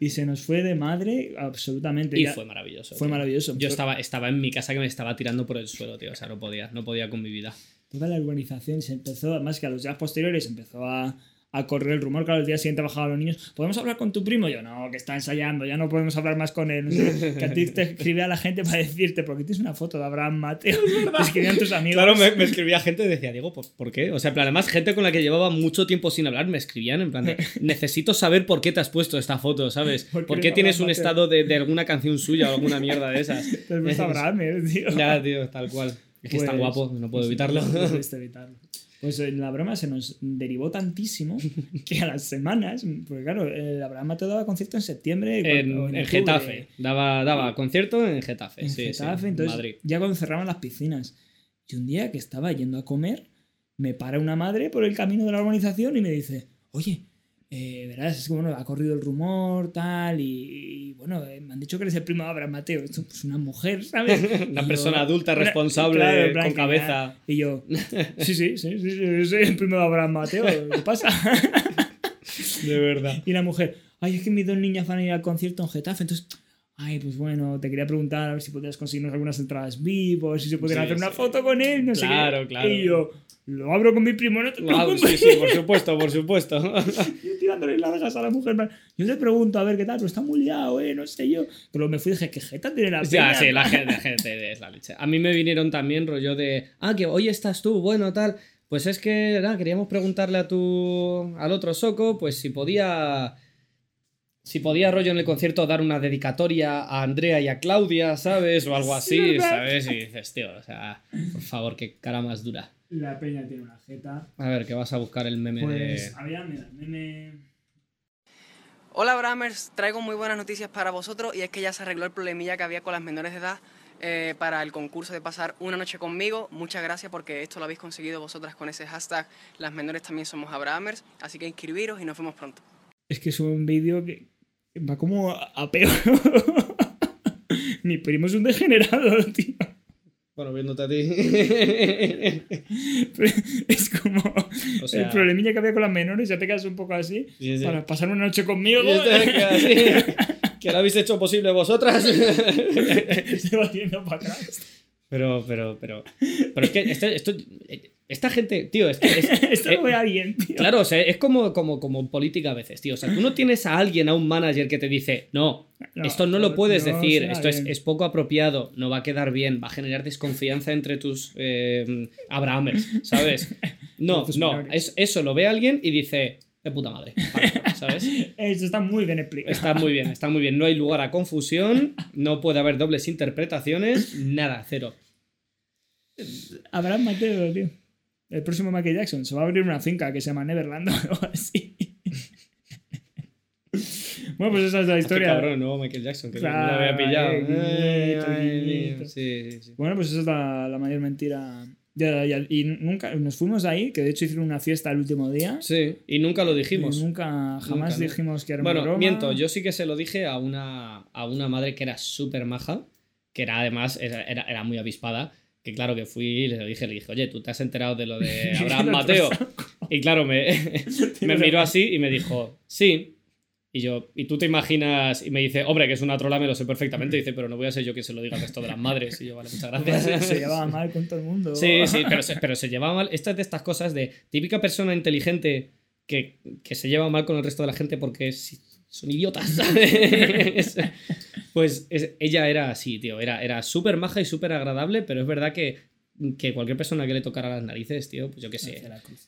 Speaker 1: Y se nos fue de madre absolutamente.
Speaker 2: Y
Speaker 1: Ya-
Speaker 2: fue maravilloso.
Speaker 1: fue
Speaker 2: tío.
Speaker 1: maravilloso.
Speaker 2: Yo estaba, estaba en mi casa que me estaba tirando por el suelo, tío. O sea, no podía, no podía con mi vida.
Speaker 1: Toda la urbanización se empezó, además que a los días posteriores empezó a, a correr el rumor que al día siguiente bajaban los niños. ¿Podemos hablar con tu primo? Yo, no, que está ensayando, ya no podemos hablar más con él. No sé, que a ti te escribía la gente para decirte, porque tienes una foto de Abraham Mateo. Te escribían tus amigos.
Speaker 2: Claro, me, me escribía gente y decía, Diego, ¿por, por qué? O sea, en plan, además, gente con la que llevaba mucho tiempo sin hablar me escribían en plan, de, necesito saber por qué te has puesto esta foto, ¿sabes?
Speaker 1: ¿Por qué
Speaker 2: ¿Por qué tienes un
Speaker 1: Mateo?
Speaker 2: estado de, de alguna canción suya o alguna mierda de esas?
Speaker 1: Te Abraham, eh, tío.
Speaker 2: Ya, tío, tal cual. Es que es tan
Speaker 1: Pues-
Speaker 2: guapo, no puedo
Speaker 1: pues,
Speaker 2: evitarlo.
Speaker 1: no pudiste evitarlo. Pues en la broma se nos derivó tantísimo que a las semanas, porque claro, el Abraham Mateo daba concierto en septiembre.
Speaker 2: En, en
Speaker 1: octubre.
Speaker 2: Getafe. Daba, daba concierto en Getafe.
Speaker 1: en
Speaker 2: sí, sí,
Speaker 1: Getafe,
Speaker 2: en
Speaker 1: entonces
Speaker 2: Madrid.
Speaker 1: ya cuando cerraban las piscinas. Y un día que estaba yendo a comer, me para una madre por el camino de la urbanización y me dice, oye, eh, verás, es que bueno, ha corrido el rumor, tal, y, y, bueno, eh, me han dicho que eres el primo de Abraham Mateo. Esto es pues, una mujer, ¿sabes?
Speaker 2: Una
Speaker 1: yo-
Speaker 2: persona adulta, responsable,
Speaker 1: claro, plan
Speaker 2: con cabeza.
Speaker 1: Y yo, sí, sí, sí, sí, sí, soy el primo de Abraham Mateo, ¿qué pasa?
Speaker 2: De verdad.
Speaker 1: Y la mujer, ay, es que mis dos niñas van a ir al concierto en Getafe, entonces, ay, pues bueno, te quería preguntar a ver si podías conseguirnos algunas entradas vivos, si se pudiera
Speaker 2: Sí,
Speaker 1: hacer una foto con él, no sé
Speaker 2: Claro,
Speaker 1: qué.
Speaker 2: claro.
Speaker 1: Y yo, lo abro con mi primo, no te preocupes.
Speaker 2: sí, sí, por supuesto, por supuesto.
Speaker 1: Yo tirándole largas a la mujer, yo le pregunto a ver qué tal, pero está muy liado, eh, no sé yo. Pero me fui y dije, ¿qué jeta tiene la
Speaker 2: Ya, sí, la gente, la gente es la leche. A mí me vinieron también rollo de, ah, que hoy estás tú, bueno, tal. Pues es que, nada, queríamos preguntarle a tu. al otro Soco, pues si podía. Si podía, rollo en el concierto, dar una dedicatoria a Andrea y a Claudia, ¿sabes? O algo así. ¿sabes? Y dices, tío, o sea, por favor, qué cara más dura.
Speaker 1: La peña tiene una jeta.
Speaker 2: A ver, que vas a buscar el meme
Speaker 1: Pues,
Speaker 2: de.
Speaker 1: había, mira, meme.
Speaker 3: Hola Bramers, traigo muy buenas noticias para vosotros y es que ya se arregló el problemilla que había con las menores de edad eh, para el concurso de pasar una noche conmigo. Muchas gracias porque esto lo habéis conseguido vosotras con ese hashtag las menores también somos Abrahamers, así que inscribiros y nos vemos pronto.
Speaker 1: Es que es un vídeo que va como a peor. Mi primo es un degenerado, tío.
Speaker 2: Bueno, viéndote a ti.
Speaker 1: Es como
Speaker 2: O sea-
Speaker 1: el problemilla que había con las menores, ya te quedas un poco así.
Speaker 2: Sí, sí.
Speaker 1: Para pasar una noche conmigo.
Speaker 2: Es que así, que lo habéis hecho posible vosotras.
Speaker 1: Se va haciendo para atrás.
Speaker 2: Pero, pero, pero. Pero es que esto, esto- esta gente, tío, es que. es-
Speaker 1: Esto
Speaker 2: eh,
Speaker 1: lo vea bien, tío.
Speaker 2: Claro, o sea, es como, como, como política a veces, tío. O sea, tú no tienes a alguien, a un manager que te dice, no,
Speaker 1: No,
Speaker 2: esto no lo puedes
Speaker 1: no
Speaker 2: decir, esto es,
Speaker 1: bien".
Speaker 2: es poco apropiado, no va a quedar bien, va a generar desconfianza entre tus eh, Abrahamers, ¿sabes? No, no, es, eso lo ve alguien y dice, de puta madre, ¿sabes?
Speaker 1: Esto está muy bien explicado.
Speaker 2: Está muy bien, está muy bien. No hay lugar a confusión, no puede haber dobles interpretaciones, nada, cero.
Speaker 1: Abraham Mateo, tío. El próximo Michael Jackson se va a abrir una finca que se llama Neverland o algo así. bueno, pues esa es la
Speaker 2: Qué
Speaker 1: historia.
Speaker 2: cabrón, ¿no? Michael Jackson, que
Speaker 1: Claro,
Speaker 2: lo había pillado.
Speaker 1: eh,
Speaker 2: Ay. Sí, sí, sí.
Speaker 1: Bueno, pues esa es la, la mayor mentira. Ya, ya, y nunca nos fuimos ahí, que de hecho hicieron una fiesta el último día.
Speaker 2: Sí, y nunca lo
Speaker 1: Y
Speaker 2: dijimos.
Speaker 1: nunca, jamás
Speaker 2: Nunca, ¿no?
Speaker 1: dijimos que era
Speaker 2: Bueno,
Speaker 1: broma.
Speaker 2: miento, yo sí que se lo dije a una, a una madre que era súper maja, que era además, era, era, era muy avispada, que claro que fui y le dije, le dije, oye, ¿tú te has enterado de lo de Abraham Mateo? Y claro, me, me miró así y me dijo, sí. Y yo, ¿y tú te imaginas? Y me dice, hombre, que es una trola, me lo sé perfectamente. Y dice, pero no voy a ser yo quien se lo diga al resto de las madres. Y yo, vale, muchas gracias.
Speaker 1: se llevaba mal con todo el mundo.
Speaker 2: Sí, sí, pero se, pero se llevaba mal. Esta es de estas cosas de típica persona inteligente que, que se lleva mal con el resto de la gente porque son idiotas, ¿sabes? Pues es- ella era así, tío. Era, era súper maja y súper agradable, pero es verdad que, que cualquier persona que le tocara las narices, tío, pues yo qué sé.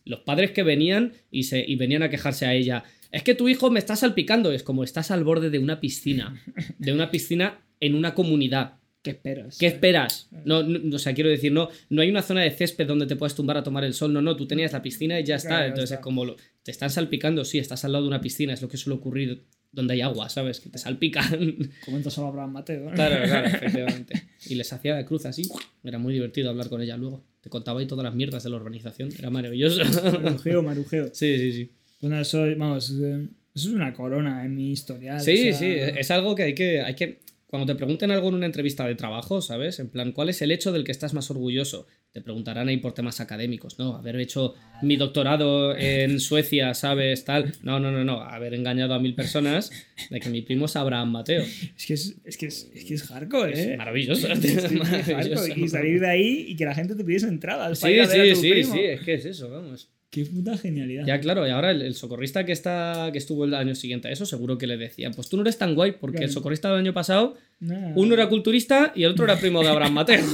Speaker 2: Los padres que venían y, se, y venían a quejarse a ella. Es que tu hijo me está salpicando. Es como estás al borde de una piscina. De una piscina en una comunidad.
Speaker 1: ¿Qué esperas?
Speaker 2: ¿Qué esperas? No, no, o sea, quiero decir, no, no hay una zona de césped donde te puedas tumbar a tomar el sol. No, no, tú tenías la piscina y ya está.
Speaker 1: Claro, ya
Speaker 2: Entonces
Speaker 1: está.
Speaker 2: es como lo- te están salpicando, sí, estás al lado de una piscina, es lo que suele ocurrir donde hay agua, ¿sabes? Que te salpican.
Speaker 1: Comenta solo Abraham Mateo. ¿no?
Speaker 2: claro, claro, efectivamente. Y les hacía de cruz así. Era muy divertido hablar con ella luego. Te contaba ahí todas las mierdas de la organización. Era maravilloso.
Speaker 1: Marujeo, marujeo.
Speaker 2: sí, sí, sí.
Speaker 1: Bueno, eso, vamos, eh, eso es una corona en mi historial.
Speaker 2: Sí,
Speaker 1: o sea,
Speaker 2: sí, es algo que hay que, hay que. Cuando te pregunten algo en una entrevista de trabajo, ¿sabes? En plan, ¿cuál es el hecho del que estás más orgulloso? Te preguntarán ahí por temas académicos, ¿no? Haber hecho mi doctorado en Suecia, ¿sabes? Tal. No, no, no, no. Haber engañado a mil personas de que mi primo es Abraham Mateo.
Speaker 1: Es que es, es, que es, es que es hardcore, ¿eh?
Speaker 2: maravilloso.
Speaker 1: Es que
Speaker 2: es maravilloso.
Speaker 1: Y salir de ahí y que la gente te pidiese entradas. para
Speaker 2: Sí,
Speaker 1: ir a
Speaker 2: sí,
Speaker 1: tu
Speaker 2: sí,
Speaker 1: primo.
Speaker 2: sí, es que es eso, vamos.
Speaker 1: Qué puta genialidad.
Speaker 2: Ya, claro, y ahora el, el socorrista que está que estuvo el año siguiente a eso, seguro que le decían, pues tú no eres tan guay, porque el
Speaker 1: Claro.
Speaker 2: socorrista del año pasado,
Speaker 1: Nah.
Speaker 2: uno era culturista y el otro era primo de Abraham Mateo.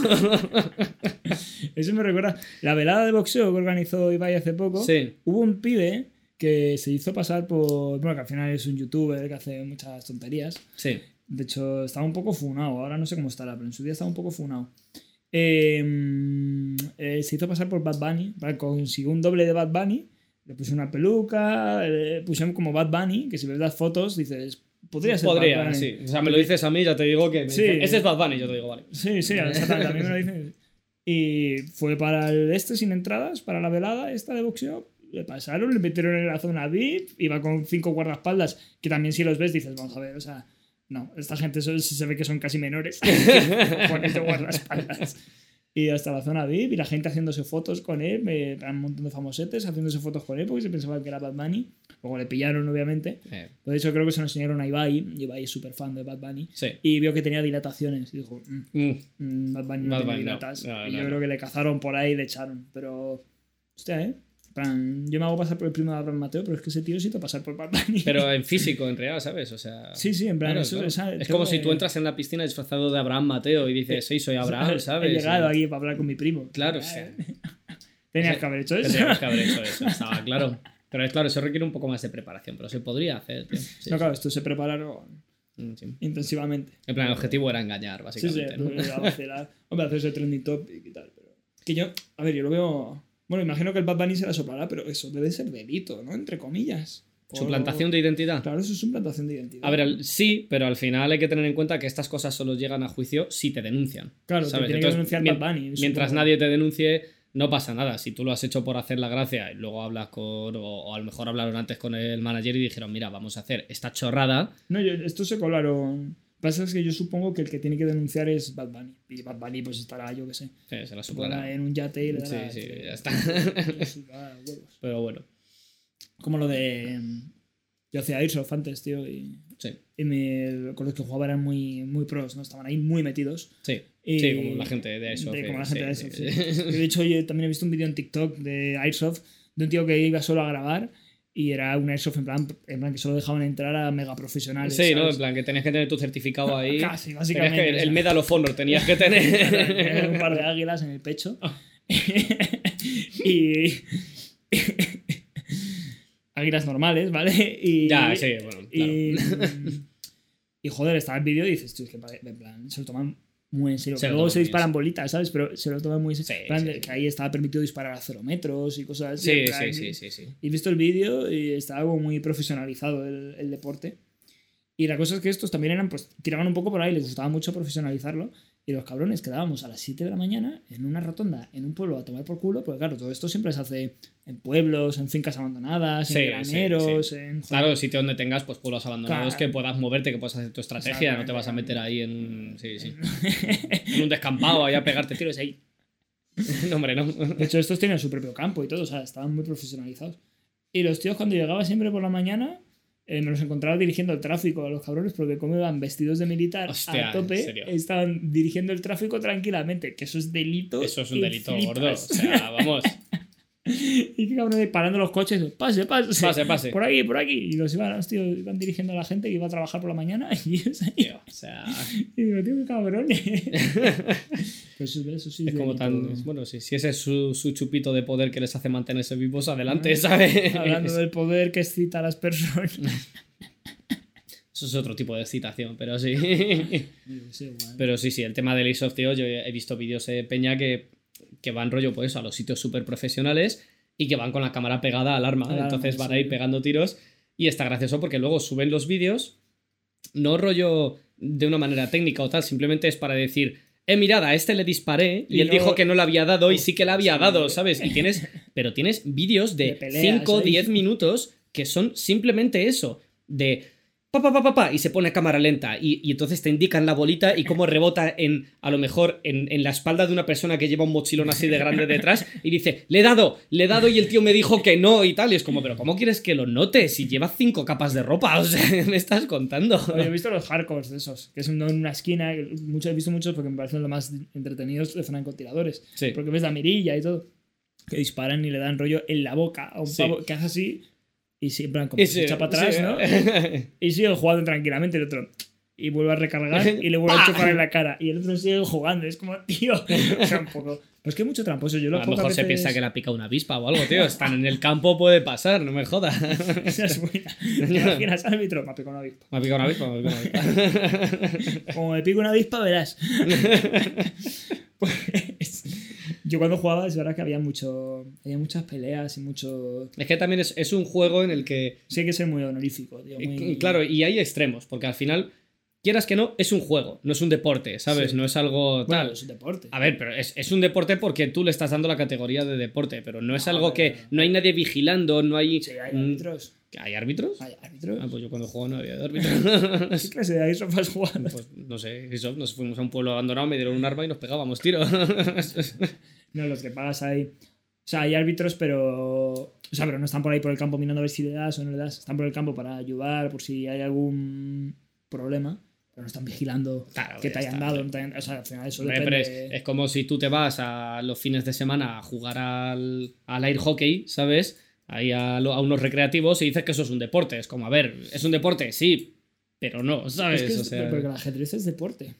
Speaker 1: Eso me recuerda. La velada de boxeo que organizó Ibai hace poco.
Speaker 2: Sí.
Speaker 1: Hubo un pibe que se hizo pasar por. Bueno, que al final es un youtuber que hace muchas tonterías.
Speaker 2: Sí.
Speaker 1: De hecho, estaba un poco funado. Ahora no sé cómo estará, pero en su día estaba un poco funado. Eh, eh, se hizo pasar por Bad Bunny. Consiguió un doble de Bad Bunny. Le puse una peluca. Le pusieron como Bad Bunny. Que si ves las fotos dices. Podría ser Bad
Speaker 2: Podría,
Speaker 1: Bunny.
Speaker 2: sí. O sea, me lo dices a mí, ya te digo que. me
Speaker 1: Sí.
Speaker 2: dice, Ese es Bad Bunny, yo te digo, vale.
Speaker 1: Sí, sí, exactamente. A mí me lo dicen. Y fue para el este sin entradas, para la velada esta de boxeo. Le pasaron, le metieron en la zona VIP, iba con cinco guardaespaldas, que también si los ves dices, vamos a ver, o sea, no, esta gente se ve que son casi menores. De guardaespaldas. Y hasta la zona VIP y la gente haciéndose fotos con él, un montón de famosetes haciéndose fotos con él porque se pensaban que era Bad Bunny. Luego le pillaron, obviamente.
Speaker 2: Eh,
Speaker 1: Pero de hecho creo que se lo enseñaron a Ibai, Ibai es súper fan de Bad Bunny.
Speaker 2: sí.
Speaker 1: Y vio que tenía dilataciones y dijo, "Mm,
Speaker 2: Mm,
Speaker 1: Mm, Bad Bunny no
Speaker 2: Bad
Speaker 1: tiene
Speaker 2: Bunny no.
Speaker 1: dilatas.
Speaker 2: No,
Speaker 1: y yo creo que le cazaron por ahí y le echaron. Pero. Hostia, ¿eh? Plan, yo me hago pasar por el primo de Abraham Mateo, pero es que ese tío sí te pasar por Bad Bunny.
Speaker 2: Pero en físico, en real, ¿sabes? O sea.
Speaker 1: sí, sí, en plan,
Speaker 2: claro,
Speaker 1: eso
Speaker 2: claro.
Speaker 1: esa-
Speaker 2: Es como si tú entras en la piscina disfrazado de Abraham Mateo y dices, sí, soy Abraham, ¿sabes?
Speaker 1: He llegado aquí para hablar con mi primo.
Speaker 2: Claro, o sea.
Speaker 1: Tenías que haber hecho eso.
Speaker 2: Teníamos que haber hecho eso, estaba claro. Pero es claro, eso requiere un poco más de preparación, pero se podría hacer. Sí,
Speaker 1: no, claro, esto se prepararon
Speaker 2: mm, sí.
Speaker 1: intensivamente.
Speaker 2: En plan, el objetivo era engañar,
Speaker 1: Sí, sí,
Speaker 2: básicamente. ¿no?
Speaker 1: Hombre, hacerse trending topic y tal. Pero... Que yo, a ver, yo lo veo. Bueno, imagino que el Bad Bunny se la soplará, pero eso debe ser delito, ¿no? Entre comillas. Por-
Speaker 2: Suplantación de identidad.
Speaker 1: Claro, eso es suplantación de identidad.
Speaker 2: A ver, al- sí, pero al final hay que tener en cuenta que estas cosas solo llegan a juicio si te denuncian.
Speaker 1: claro, te
Speaker 2: ¿sabes?
Speaker 1: tiene que denunciar Bad Bunny.
Speaker 2: Mientras
Speaker 1: supongo.
Speaker 2: nadie te denuncie, no pasa nada. Si tú lo has hecho por hacer la gracia y luego hablas con. O, o a lo mejor hablaron antes con el manager y dijeron, mira, vamos a hacer esta chorrada.
Speaker 1: No, yo, esto se colaron. Pasa es que yo supongo que el que tiene que denunciar es Bad Bunny. Y Bad Bunny, pues estará, yo qué sé.
Speaker 2: eh, se la
Speaker 1: Supongo
Speaker 2: soplará.
Speaker 1: en un yate y le
Speaker 2: Sí,
Speaker 1: dará.
Speaker 2: sí,
Speaker 1: le-
Speaker 2: ya está. Pero bueno,
Speaker 1: Como lo de. Yo hacía Airsoft antes, tío. Y,
Speaker 2: sí.
Speaker 1: y me- con los que jugaba eran muy, muy pros, ¿no? Estaban ahí muy metidos.
Speaker 2: Sí,
Speaker 1: Y-
Speaker 2: sí, como la gente de Airsoft.
Speaker 1: de-
Speaker 2: eh,
Speaker 1: como la gente de
Speaker 2: sí,
Speaker 1: Airsoft,
Speaker 2: sí.
Speaker 1: sí. De hecho, yo también he visto un vídeo en TikTok de Airsoft de un tío que iba solo a grabar y era un Airsoft en plan, en plan que solo dejaban entrar a mega profesionales.
Speaker 2: Sí, ¿no? En plan, que tenías que tener tu certificado ahí.
Speaker 1: Casi,
Speaker 2: Tenías
Speaker 1: básicamente.
Speaker 2: que- el. Medal of Honor tenías que
Speaker 1: Tener un par de águilas en el pecho. Y. águilas normales, ¿vale? Y,
Speaker 2: ya, sí, bueno, claro.
Speaker 1: Y, y, joder, estaba el vídeo y dices, tío, es que en plan, se lo toman muy en serio.
Speaker 2: Se
Speaker 1: luego se disparan bolitas, ¿sabes? Pero se lo toman muy en serio.
Speaker 2: Sí, sí.
Speaker 1: que ahí estaba permitido disparar a cero metros y cosas así.
Speaker 2: Sí, sí, sí, sí,
Speaker 1: he visto el vídeo y estaba como muy profesionalizado el, el deporte. Y la cosa es que estos también eran, pues, tiraban un poco por ahí, les gustaba mucho profesionalizarlo. Y los cabrones quedábamos a las 7 de la mañana en una rotonda, en un pueblo a tomar por culo, porque claro, todo esto siempre se hace en pueblos, en fincas abandonadas,
Speaker 2: Sí,
Speaker 1: en
Speaker 2: sí,
Speaker 1: graneros,
Speaker 2: sí.
Speaker 1: en...
Speaker 2: Claro, sitio donde tengas pues pueblos abandonados
Speaker 1: Claro.
Speaker 2: que puedas moverte, que puedas hacer tu estrategia, no te vas a meter ahí en un, sí, sí. en un descampado ahí a pegarte tiros ahí. No, hombre, no.
Speaker 1: De hecho, estos tienen su propio campo y todo, o sea, estaban muy profesionalizados. Y los tíos cuando llegaba siempre por la mañana, eh, me los encontraba dirigiendo el tráfico a los cabrones, porque como iban vestidos de militar
Speaker 2: Hostia,
Speaker 1: a tope, estaban dirigiendo el tráfico tranquilamente, que eso es delito.
Speaker 2: Eso es un delito
Speaker 1: flipas.
Speaker 2: gordo. O sea, vamos.
Speaker 1: Y que cabrones parando los coches, pase, pase,
Speaker 2: Pase, pase.
Speaker 1: por aquí, por aquí. Y los iban, iban dirigiendo a la gente que iba a trabajar por la mañana y ahí.
Speaker 2: Tío, o sea,
Speaker 1: Y digo, tío, qué cabrones. Pues eso, eso sí
Speaker 2: es como tan. Bueno, sí, si ese es su, su chupito de poder que les hace mantenerse vivos, adelante, ¿sabes?
Speaker 1: Hablando del poder que excita a las personas.
Speaker 2: Eso es otro tipo de excitación, pero sí. Pero sí, sí, el tema del Airsoft, tío, yo he visto vídeos de Peña que, que van rollo, pues, a los sitios súper profesionales y que van con la cámara pegada al arma. Entonces van
Speaker 1: sí.
Speaker 2: ahí pegando tiros y está gracioso porque luego suben los vídeos, no rollo de una manera técnica o tal, simplemente es para decir, eh, mirad, a este le disparé y,
Speaker 1: Y
Speaker 2: él
Speaker 1: luego-
Speaker 2: dijo que no le había dado y sí que le había
Speaker 1: Sí.
Speaker 2: dado, ¿sabes? Y tienes, pero tienes vídeos
Speaker 1: De
Speaker 2: de
Speaker 1: peleas
Speaker 2: 5 o
Speaker 1: ahí.
Speaker 2: 10 minutos que son simplemente eso, de pa, pa, pa, pa, y se pone a cámara lenta y, y entonces te indican la bolita y cómo rebota en, a lo mejor, en, en la espalda de una persona que lleva un mochilón así de grande detrás y dice, le he dado, le he dado y el tío me dijo que no y tal, y es como, pero ¿cómo quieres que lo note si lleva cinco capas de ropa? O sea, me estás contando.
Speaker 1: Oye, he visto los hardcores de esos, que es en una esquina. Muchos, he visto muchos porque me parecen los más entretenidos de francotiradores.
Speaker 2: Sí.
Speaker 1: Porque ves la mirilla y todo. Que disparan y le dan rollo en la boca a un
Speaker 2: Sí.
Speaker 1: pavo que hace así. Y sí, en plan, como
Speaker 2: Y
Speaker 1: se
Speaker 2: sí,
Speaker 1: echa para atrás,
Speaker 2: sí.
Speaker 1: ¿no? Y sigue jugando tranquilamente. El otro. Y vuelve a recargar y le vuelve a chupar en la cara. Y el otro sigue jugando. Es como, tío. O sea, un poco. Pues que hay mucho tramposo. Yo lo
Speaker 2: A lo mejor se piensa que le ha picado una avispa o algo, tío. Están en el campo, puede pasar, no me jodas.
Speaker 1: Esa es buena. ¿Te imaginas, árbitro? Me ha picado una avispa.
Speaker 2: Me ha picado una avispa, me ha picado una avispa.
Speaker 1: Como me pico una avispa, verás. pues, yo cuando jugaba es verdad que había mucho había muchas peleas y mucho
Speaker 2: Es que también es, es un juego en el que
Speaker 1: sí hay que ser muy honorífico tío, muy-
Speaker 2: Claro, y hay extremos, porque al final, quieras que no, es un juego, no es un deporte, ¿sabes?
Speaker 1: Sí.
Speaker 2: No es algo
Speaker 1: bueno,
Speaker 2: tal.
Speaker 1: es un deporte
Speaker 2: A ver, pero es, es un deporte porque tú le estás dando la categoría de deporte, pero no es
Speaker 1: No,
Speaker 2: algo que no hay nadie vigilando, no hay...
Speaker 1: sí, hay árbitros
Speaker 2: ¿Hay árbitros?
Speaker 1: hay árbitros
Speaker 2: Ah, pues yo cuando juego no había árbitros.
Speaker 1: ¿qué clase de Airsoft has jugado?
Speaker 2: pues no sé, eso, nos fuimos a un pueblo abandonado, me dieron un arma y nos pegábamos tiros.
Speaker 1: no los que pagas ahí o sea hay árbitros pero o sea pero no están por ahí por el campo mirando a ver si le das o no le das están por el campo para ayudar por si hay algún problema pero no están vigilando
Speaker 2: Claro,
Speaker 1: que te hayan dado no te hayan- o sea al final eso
Speaker 2: Hombre, pero
Speaker 1: depende
Speaker 2: es, es como si tú te vas a los fines de semana a jugar al, al air hockey, ¿sabes? Ahí a, lo- a unos recreativos y dices que eso es un deporte. Es como, a ver, ¿es un deporte? Sí, pero no, ¿sabes?
Speaker 1: Es que
Speaker 2: O
Speaker 1: es-
Speaker 2: sea,
Speaker 1: porque el ajedrez es deporte.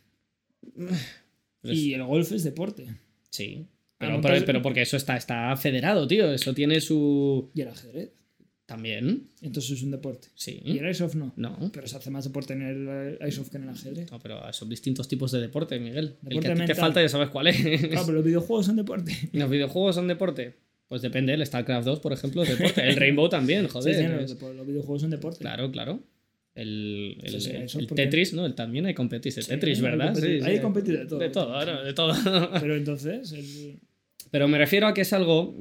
Speaker 2: pues-
Speaker 1: Y el golf es deporte.
Speaker 2: Sí. Pero, pero, pero porque eso está, está federado, tío. Eso tiene su.
Speaker 1: Y el ajedrez.
Speaker 2: También.
Speaker 1: Entonces es un deporte.
Speaker 2: Sí.
Speaker 1: Y el airsoft no.
Speaker 2: No.
Speaker 1: Pero se hace más deporte en el airsoft que en el ajedrez.
Speaker 2: No, pero son distintos tipos de deporte, Miguel. el
Speaker 1: Deporte
Speaker 2: que a ti te falta ya sabes cuál es.
Speaker 1: Claro, pero los videojuegos son deporte.
Speaker 2: ¿Y ¿Los videojuegos son deporte? Pues depende, el StarCraft 2, por ejemplo, es deporte. El Rainbow también, joder.
Speaker 1: Sí, los videojuegos son deporte.
Speaker 2: Claro, claro. El, el,
Speaker 1: Sí, sí,
Speaker 2: Tetris, ¿no? El, también hay competis de Tetris, ¿verdad?
Speaker 1: hay competis de todo.
Speaker 2: De todo, de todo.
Speaker 1: Pero entonces,
Speaker 2: Pero me refiero a que es algo.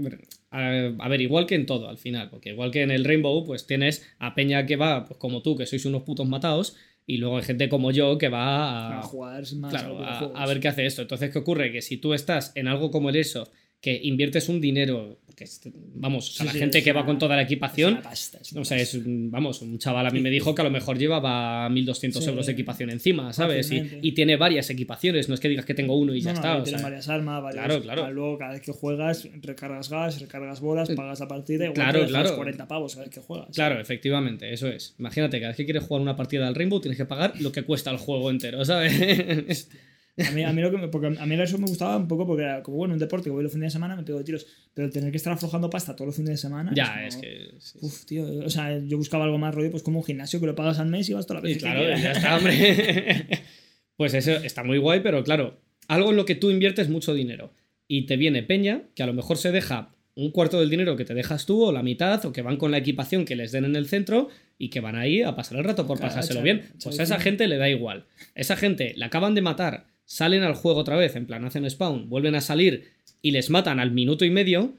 Speaker 2: A, a ver, igual que en todo al final. Porque igual que en el Rainbow, pues tienes a Peña que va, pues como tú, que sois unos putos matados. Y luego hay gente como yo que va
Speaker 1: a jugar más a
Speaker 2: Claro, a, a ver qué hace esto. Entonces, ¿qué ocurre? Que si tú estás en algo como el Airsoft, que inviertes un dinero, que vamos, o sea,
Speaker 1: Sí,
Speaker 2: la
Speaker 1: sí,
Speaker 2: gente que va con toda la equipación,
Speaker 1: pasta,
Speaker 2: o sea, es, vamos, un chaval a mí me dijo que a lo mejor llevaba 1.200
Speaker 1: Sí.
Speaker 2: euros de equipación encima, ¿sabes? Y, y tiene varias equipaciones, no es que digas que tengo uno y ya
Speaker 1: No,
Speaker 2: está. o
Speaker 1: tienes
Speaker 2: sea,
Speaker 1: varias armas, varios,
Speaker 2: claro, claro.
Speaker 1: Luego, cada vez que juegas, recargas gas, recargas bolas, pagas la partida. Igual
Speaker 2: Claro, claro.
Speaker 1: 40 pavos cada vez que juegas.
Speaker 2: Claro, efectivamente, eso es. Imagínate, cada vez que quieres jugar una partida del Rainbow tienes que pagar lo que cuesta el juego entero, ¿sabes?
Speaker 1: A mí, a mí lo que me, porque a mí eso me gustaba un poco porque era como bueno, un deporte que voy los fines de semana, me pego de tiros. Pero tener que estar aflojando pasta todos los fines de semana.
Speaker 2: ya,
Speaker 1: como,
Speaker 2: es que... sí,
Speaker 1: Uf, tío. O sea, yo buscaba algo más rollo, pues como un gimnasio que lo pagas al mes y vas toda la vez.
Speaker 2: claro, ya está, hombre. pues eso está muy guay, pero claro, algo en lo que tú inviertes mucho dinero y te viene Peña, que a lo mejor se deja un cuarto del dinero que te dejas tú, o la mitad, o que van con la equipación que les den en el centro y que van ahí a pasar el rato por
Speaker 1: Claro,
Speaker 2: pasárselo bien. Pues a esa gente le da igual. Esa gente la acaban de matar, salen al juego otra vez, en plan hacen spawn, vuelven a salir y les matan al minuto y medio.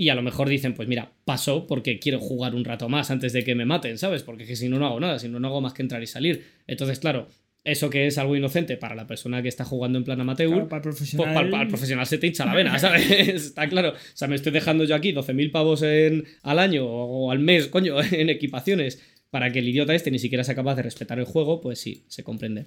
Speaker 2: Y a lo mejor dicen, pues mira, paso porque quiero jugar un rato más antes de que me maten, ¿sabes? Porque es que si no, no hago nada, si no, no hago más que entrar y salir. Entonces, claro, eso que es algo inocente para la persona que está jugando en plan amateur,
Speaker 1: Claro, para el
Speaker 2: pues
Speaker 1: profesional.
Speaker 2: para, el- para el profesional se te hincha la vena, ¿sabes? Está claro. O sea, me estoy dejando yo aquí 12.000 pavos en, al año o al mes, coño, en equipaciones para que el idiota este ni siquiera sea capaz de respetar el juego, pues sí, se comprende.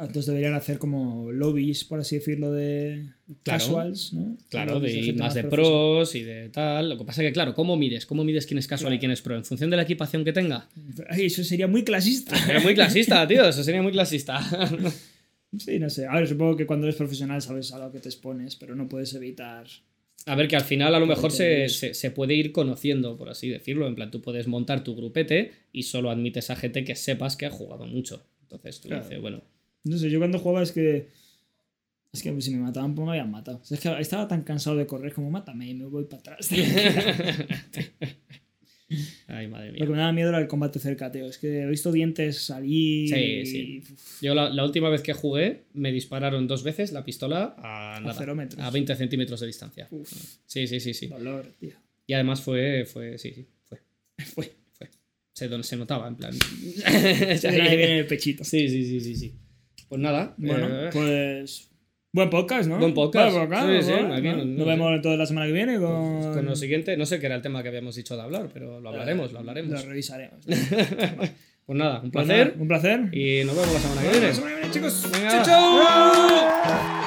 Speaker 1: Entonces deberían hacer como lobbies, por así decirlo, de
Speaker 2: Claro.
Speaker 1: casuals, ¿no?
Speaker 2: Claro, de
Speaker 1: gente
Speaker 2: más de pros y de tal. Lo que pasa es que, claro, ¿cómo mides? ¿Cómo mides quién es casual y quién es pro? ¿En función de la equipación que tenga?
Speaker 1: Ay, eso sería muy clasista.
Speaker 2: Sería muy clasista, tío, eso sería muy clasista.
Speaker 1: Sí, no sé. A ver, supongo que cuando eres profesional sabes a lo que te expones, pero no puedes evitar.
Speaker 2: A ver, que al final a lo mejor se, se- se puede ir conociendo, por así decirlo. En plan, tú puedes montar tu grupete y solo admites a gente que sepas que ha jugado mucho. Entonces tú
Speaker 1: Claro.
Speaker 2: dices, bueno,
Speaker 1: No sé, yo cuando jugaba es que. Es que si me mataban, pues me habían matado. O sea, es que estaba tan cansado de correr como mátame y me voy para atrás.
Speaker 2: ay, madre
Speaker 1: Lo
Speaker 2: mía.
Speaker 1: que me daba miedo era el combate cerca, tío. Es que he visto dientes salir.
Speaker 2: Sí, sí. Yo la, la última vez que jugué me dispararon dos veces la pistola a, nada,
Speaker 1: cero metros.
Speaker 2: a 20 centímetros de distancia.
Speaker 1: Uf,
Speaker 2: Sí, sí, sí, sí.
Speaker 1: dolor, tío.
Speaker 2: Y además fue, fue, sí, sí, fue.
Speaker 1: Fue.
Speaker 2: Fue. Se, notaba, en plan.
Speaker 1: Se le viene el pechito.
Speaker 2: Sí, sí, sí, sí, sí. Pues nada.
Speaker 1: Bueno,
Speaker 2: eh,
Speaker 1: pues. Buen podcast, ¿no?
Speaker 2: Buen podcast.
Speaker 1: Buen podcast,
Speaker 2: Sí, sí,
Speaker 1: bueno,
Speaker 2: aquí
Speaker 1: ¿no?
Speaker 2: no- no
Speaker 1: Nos vemos toda la semana que viene con.
Speaker 2: Con lo siguiente, no sé qué era el tema que habíamos dicho de hablar, pero lo hablaremos, lo hablaremos.
Speaker 1: Lo revisaremos.
Speaker 2: Pues nada, un
Speaker 1: Pues
Speaker 2: placer
Speaker 1: nada, un placer.
Speaker 2: y nos vemos la semana que viene.
Speaker 1: La semana que viene, chicos.
Speaker 2: Venga.
Speaker 1: Chao, chao.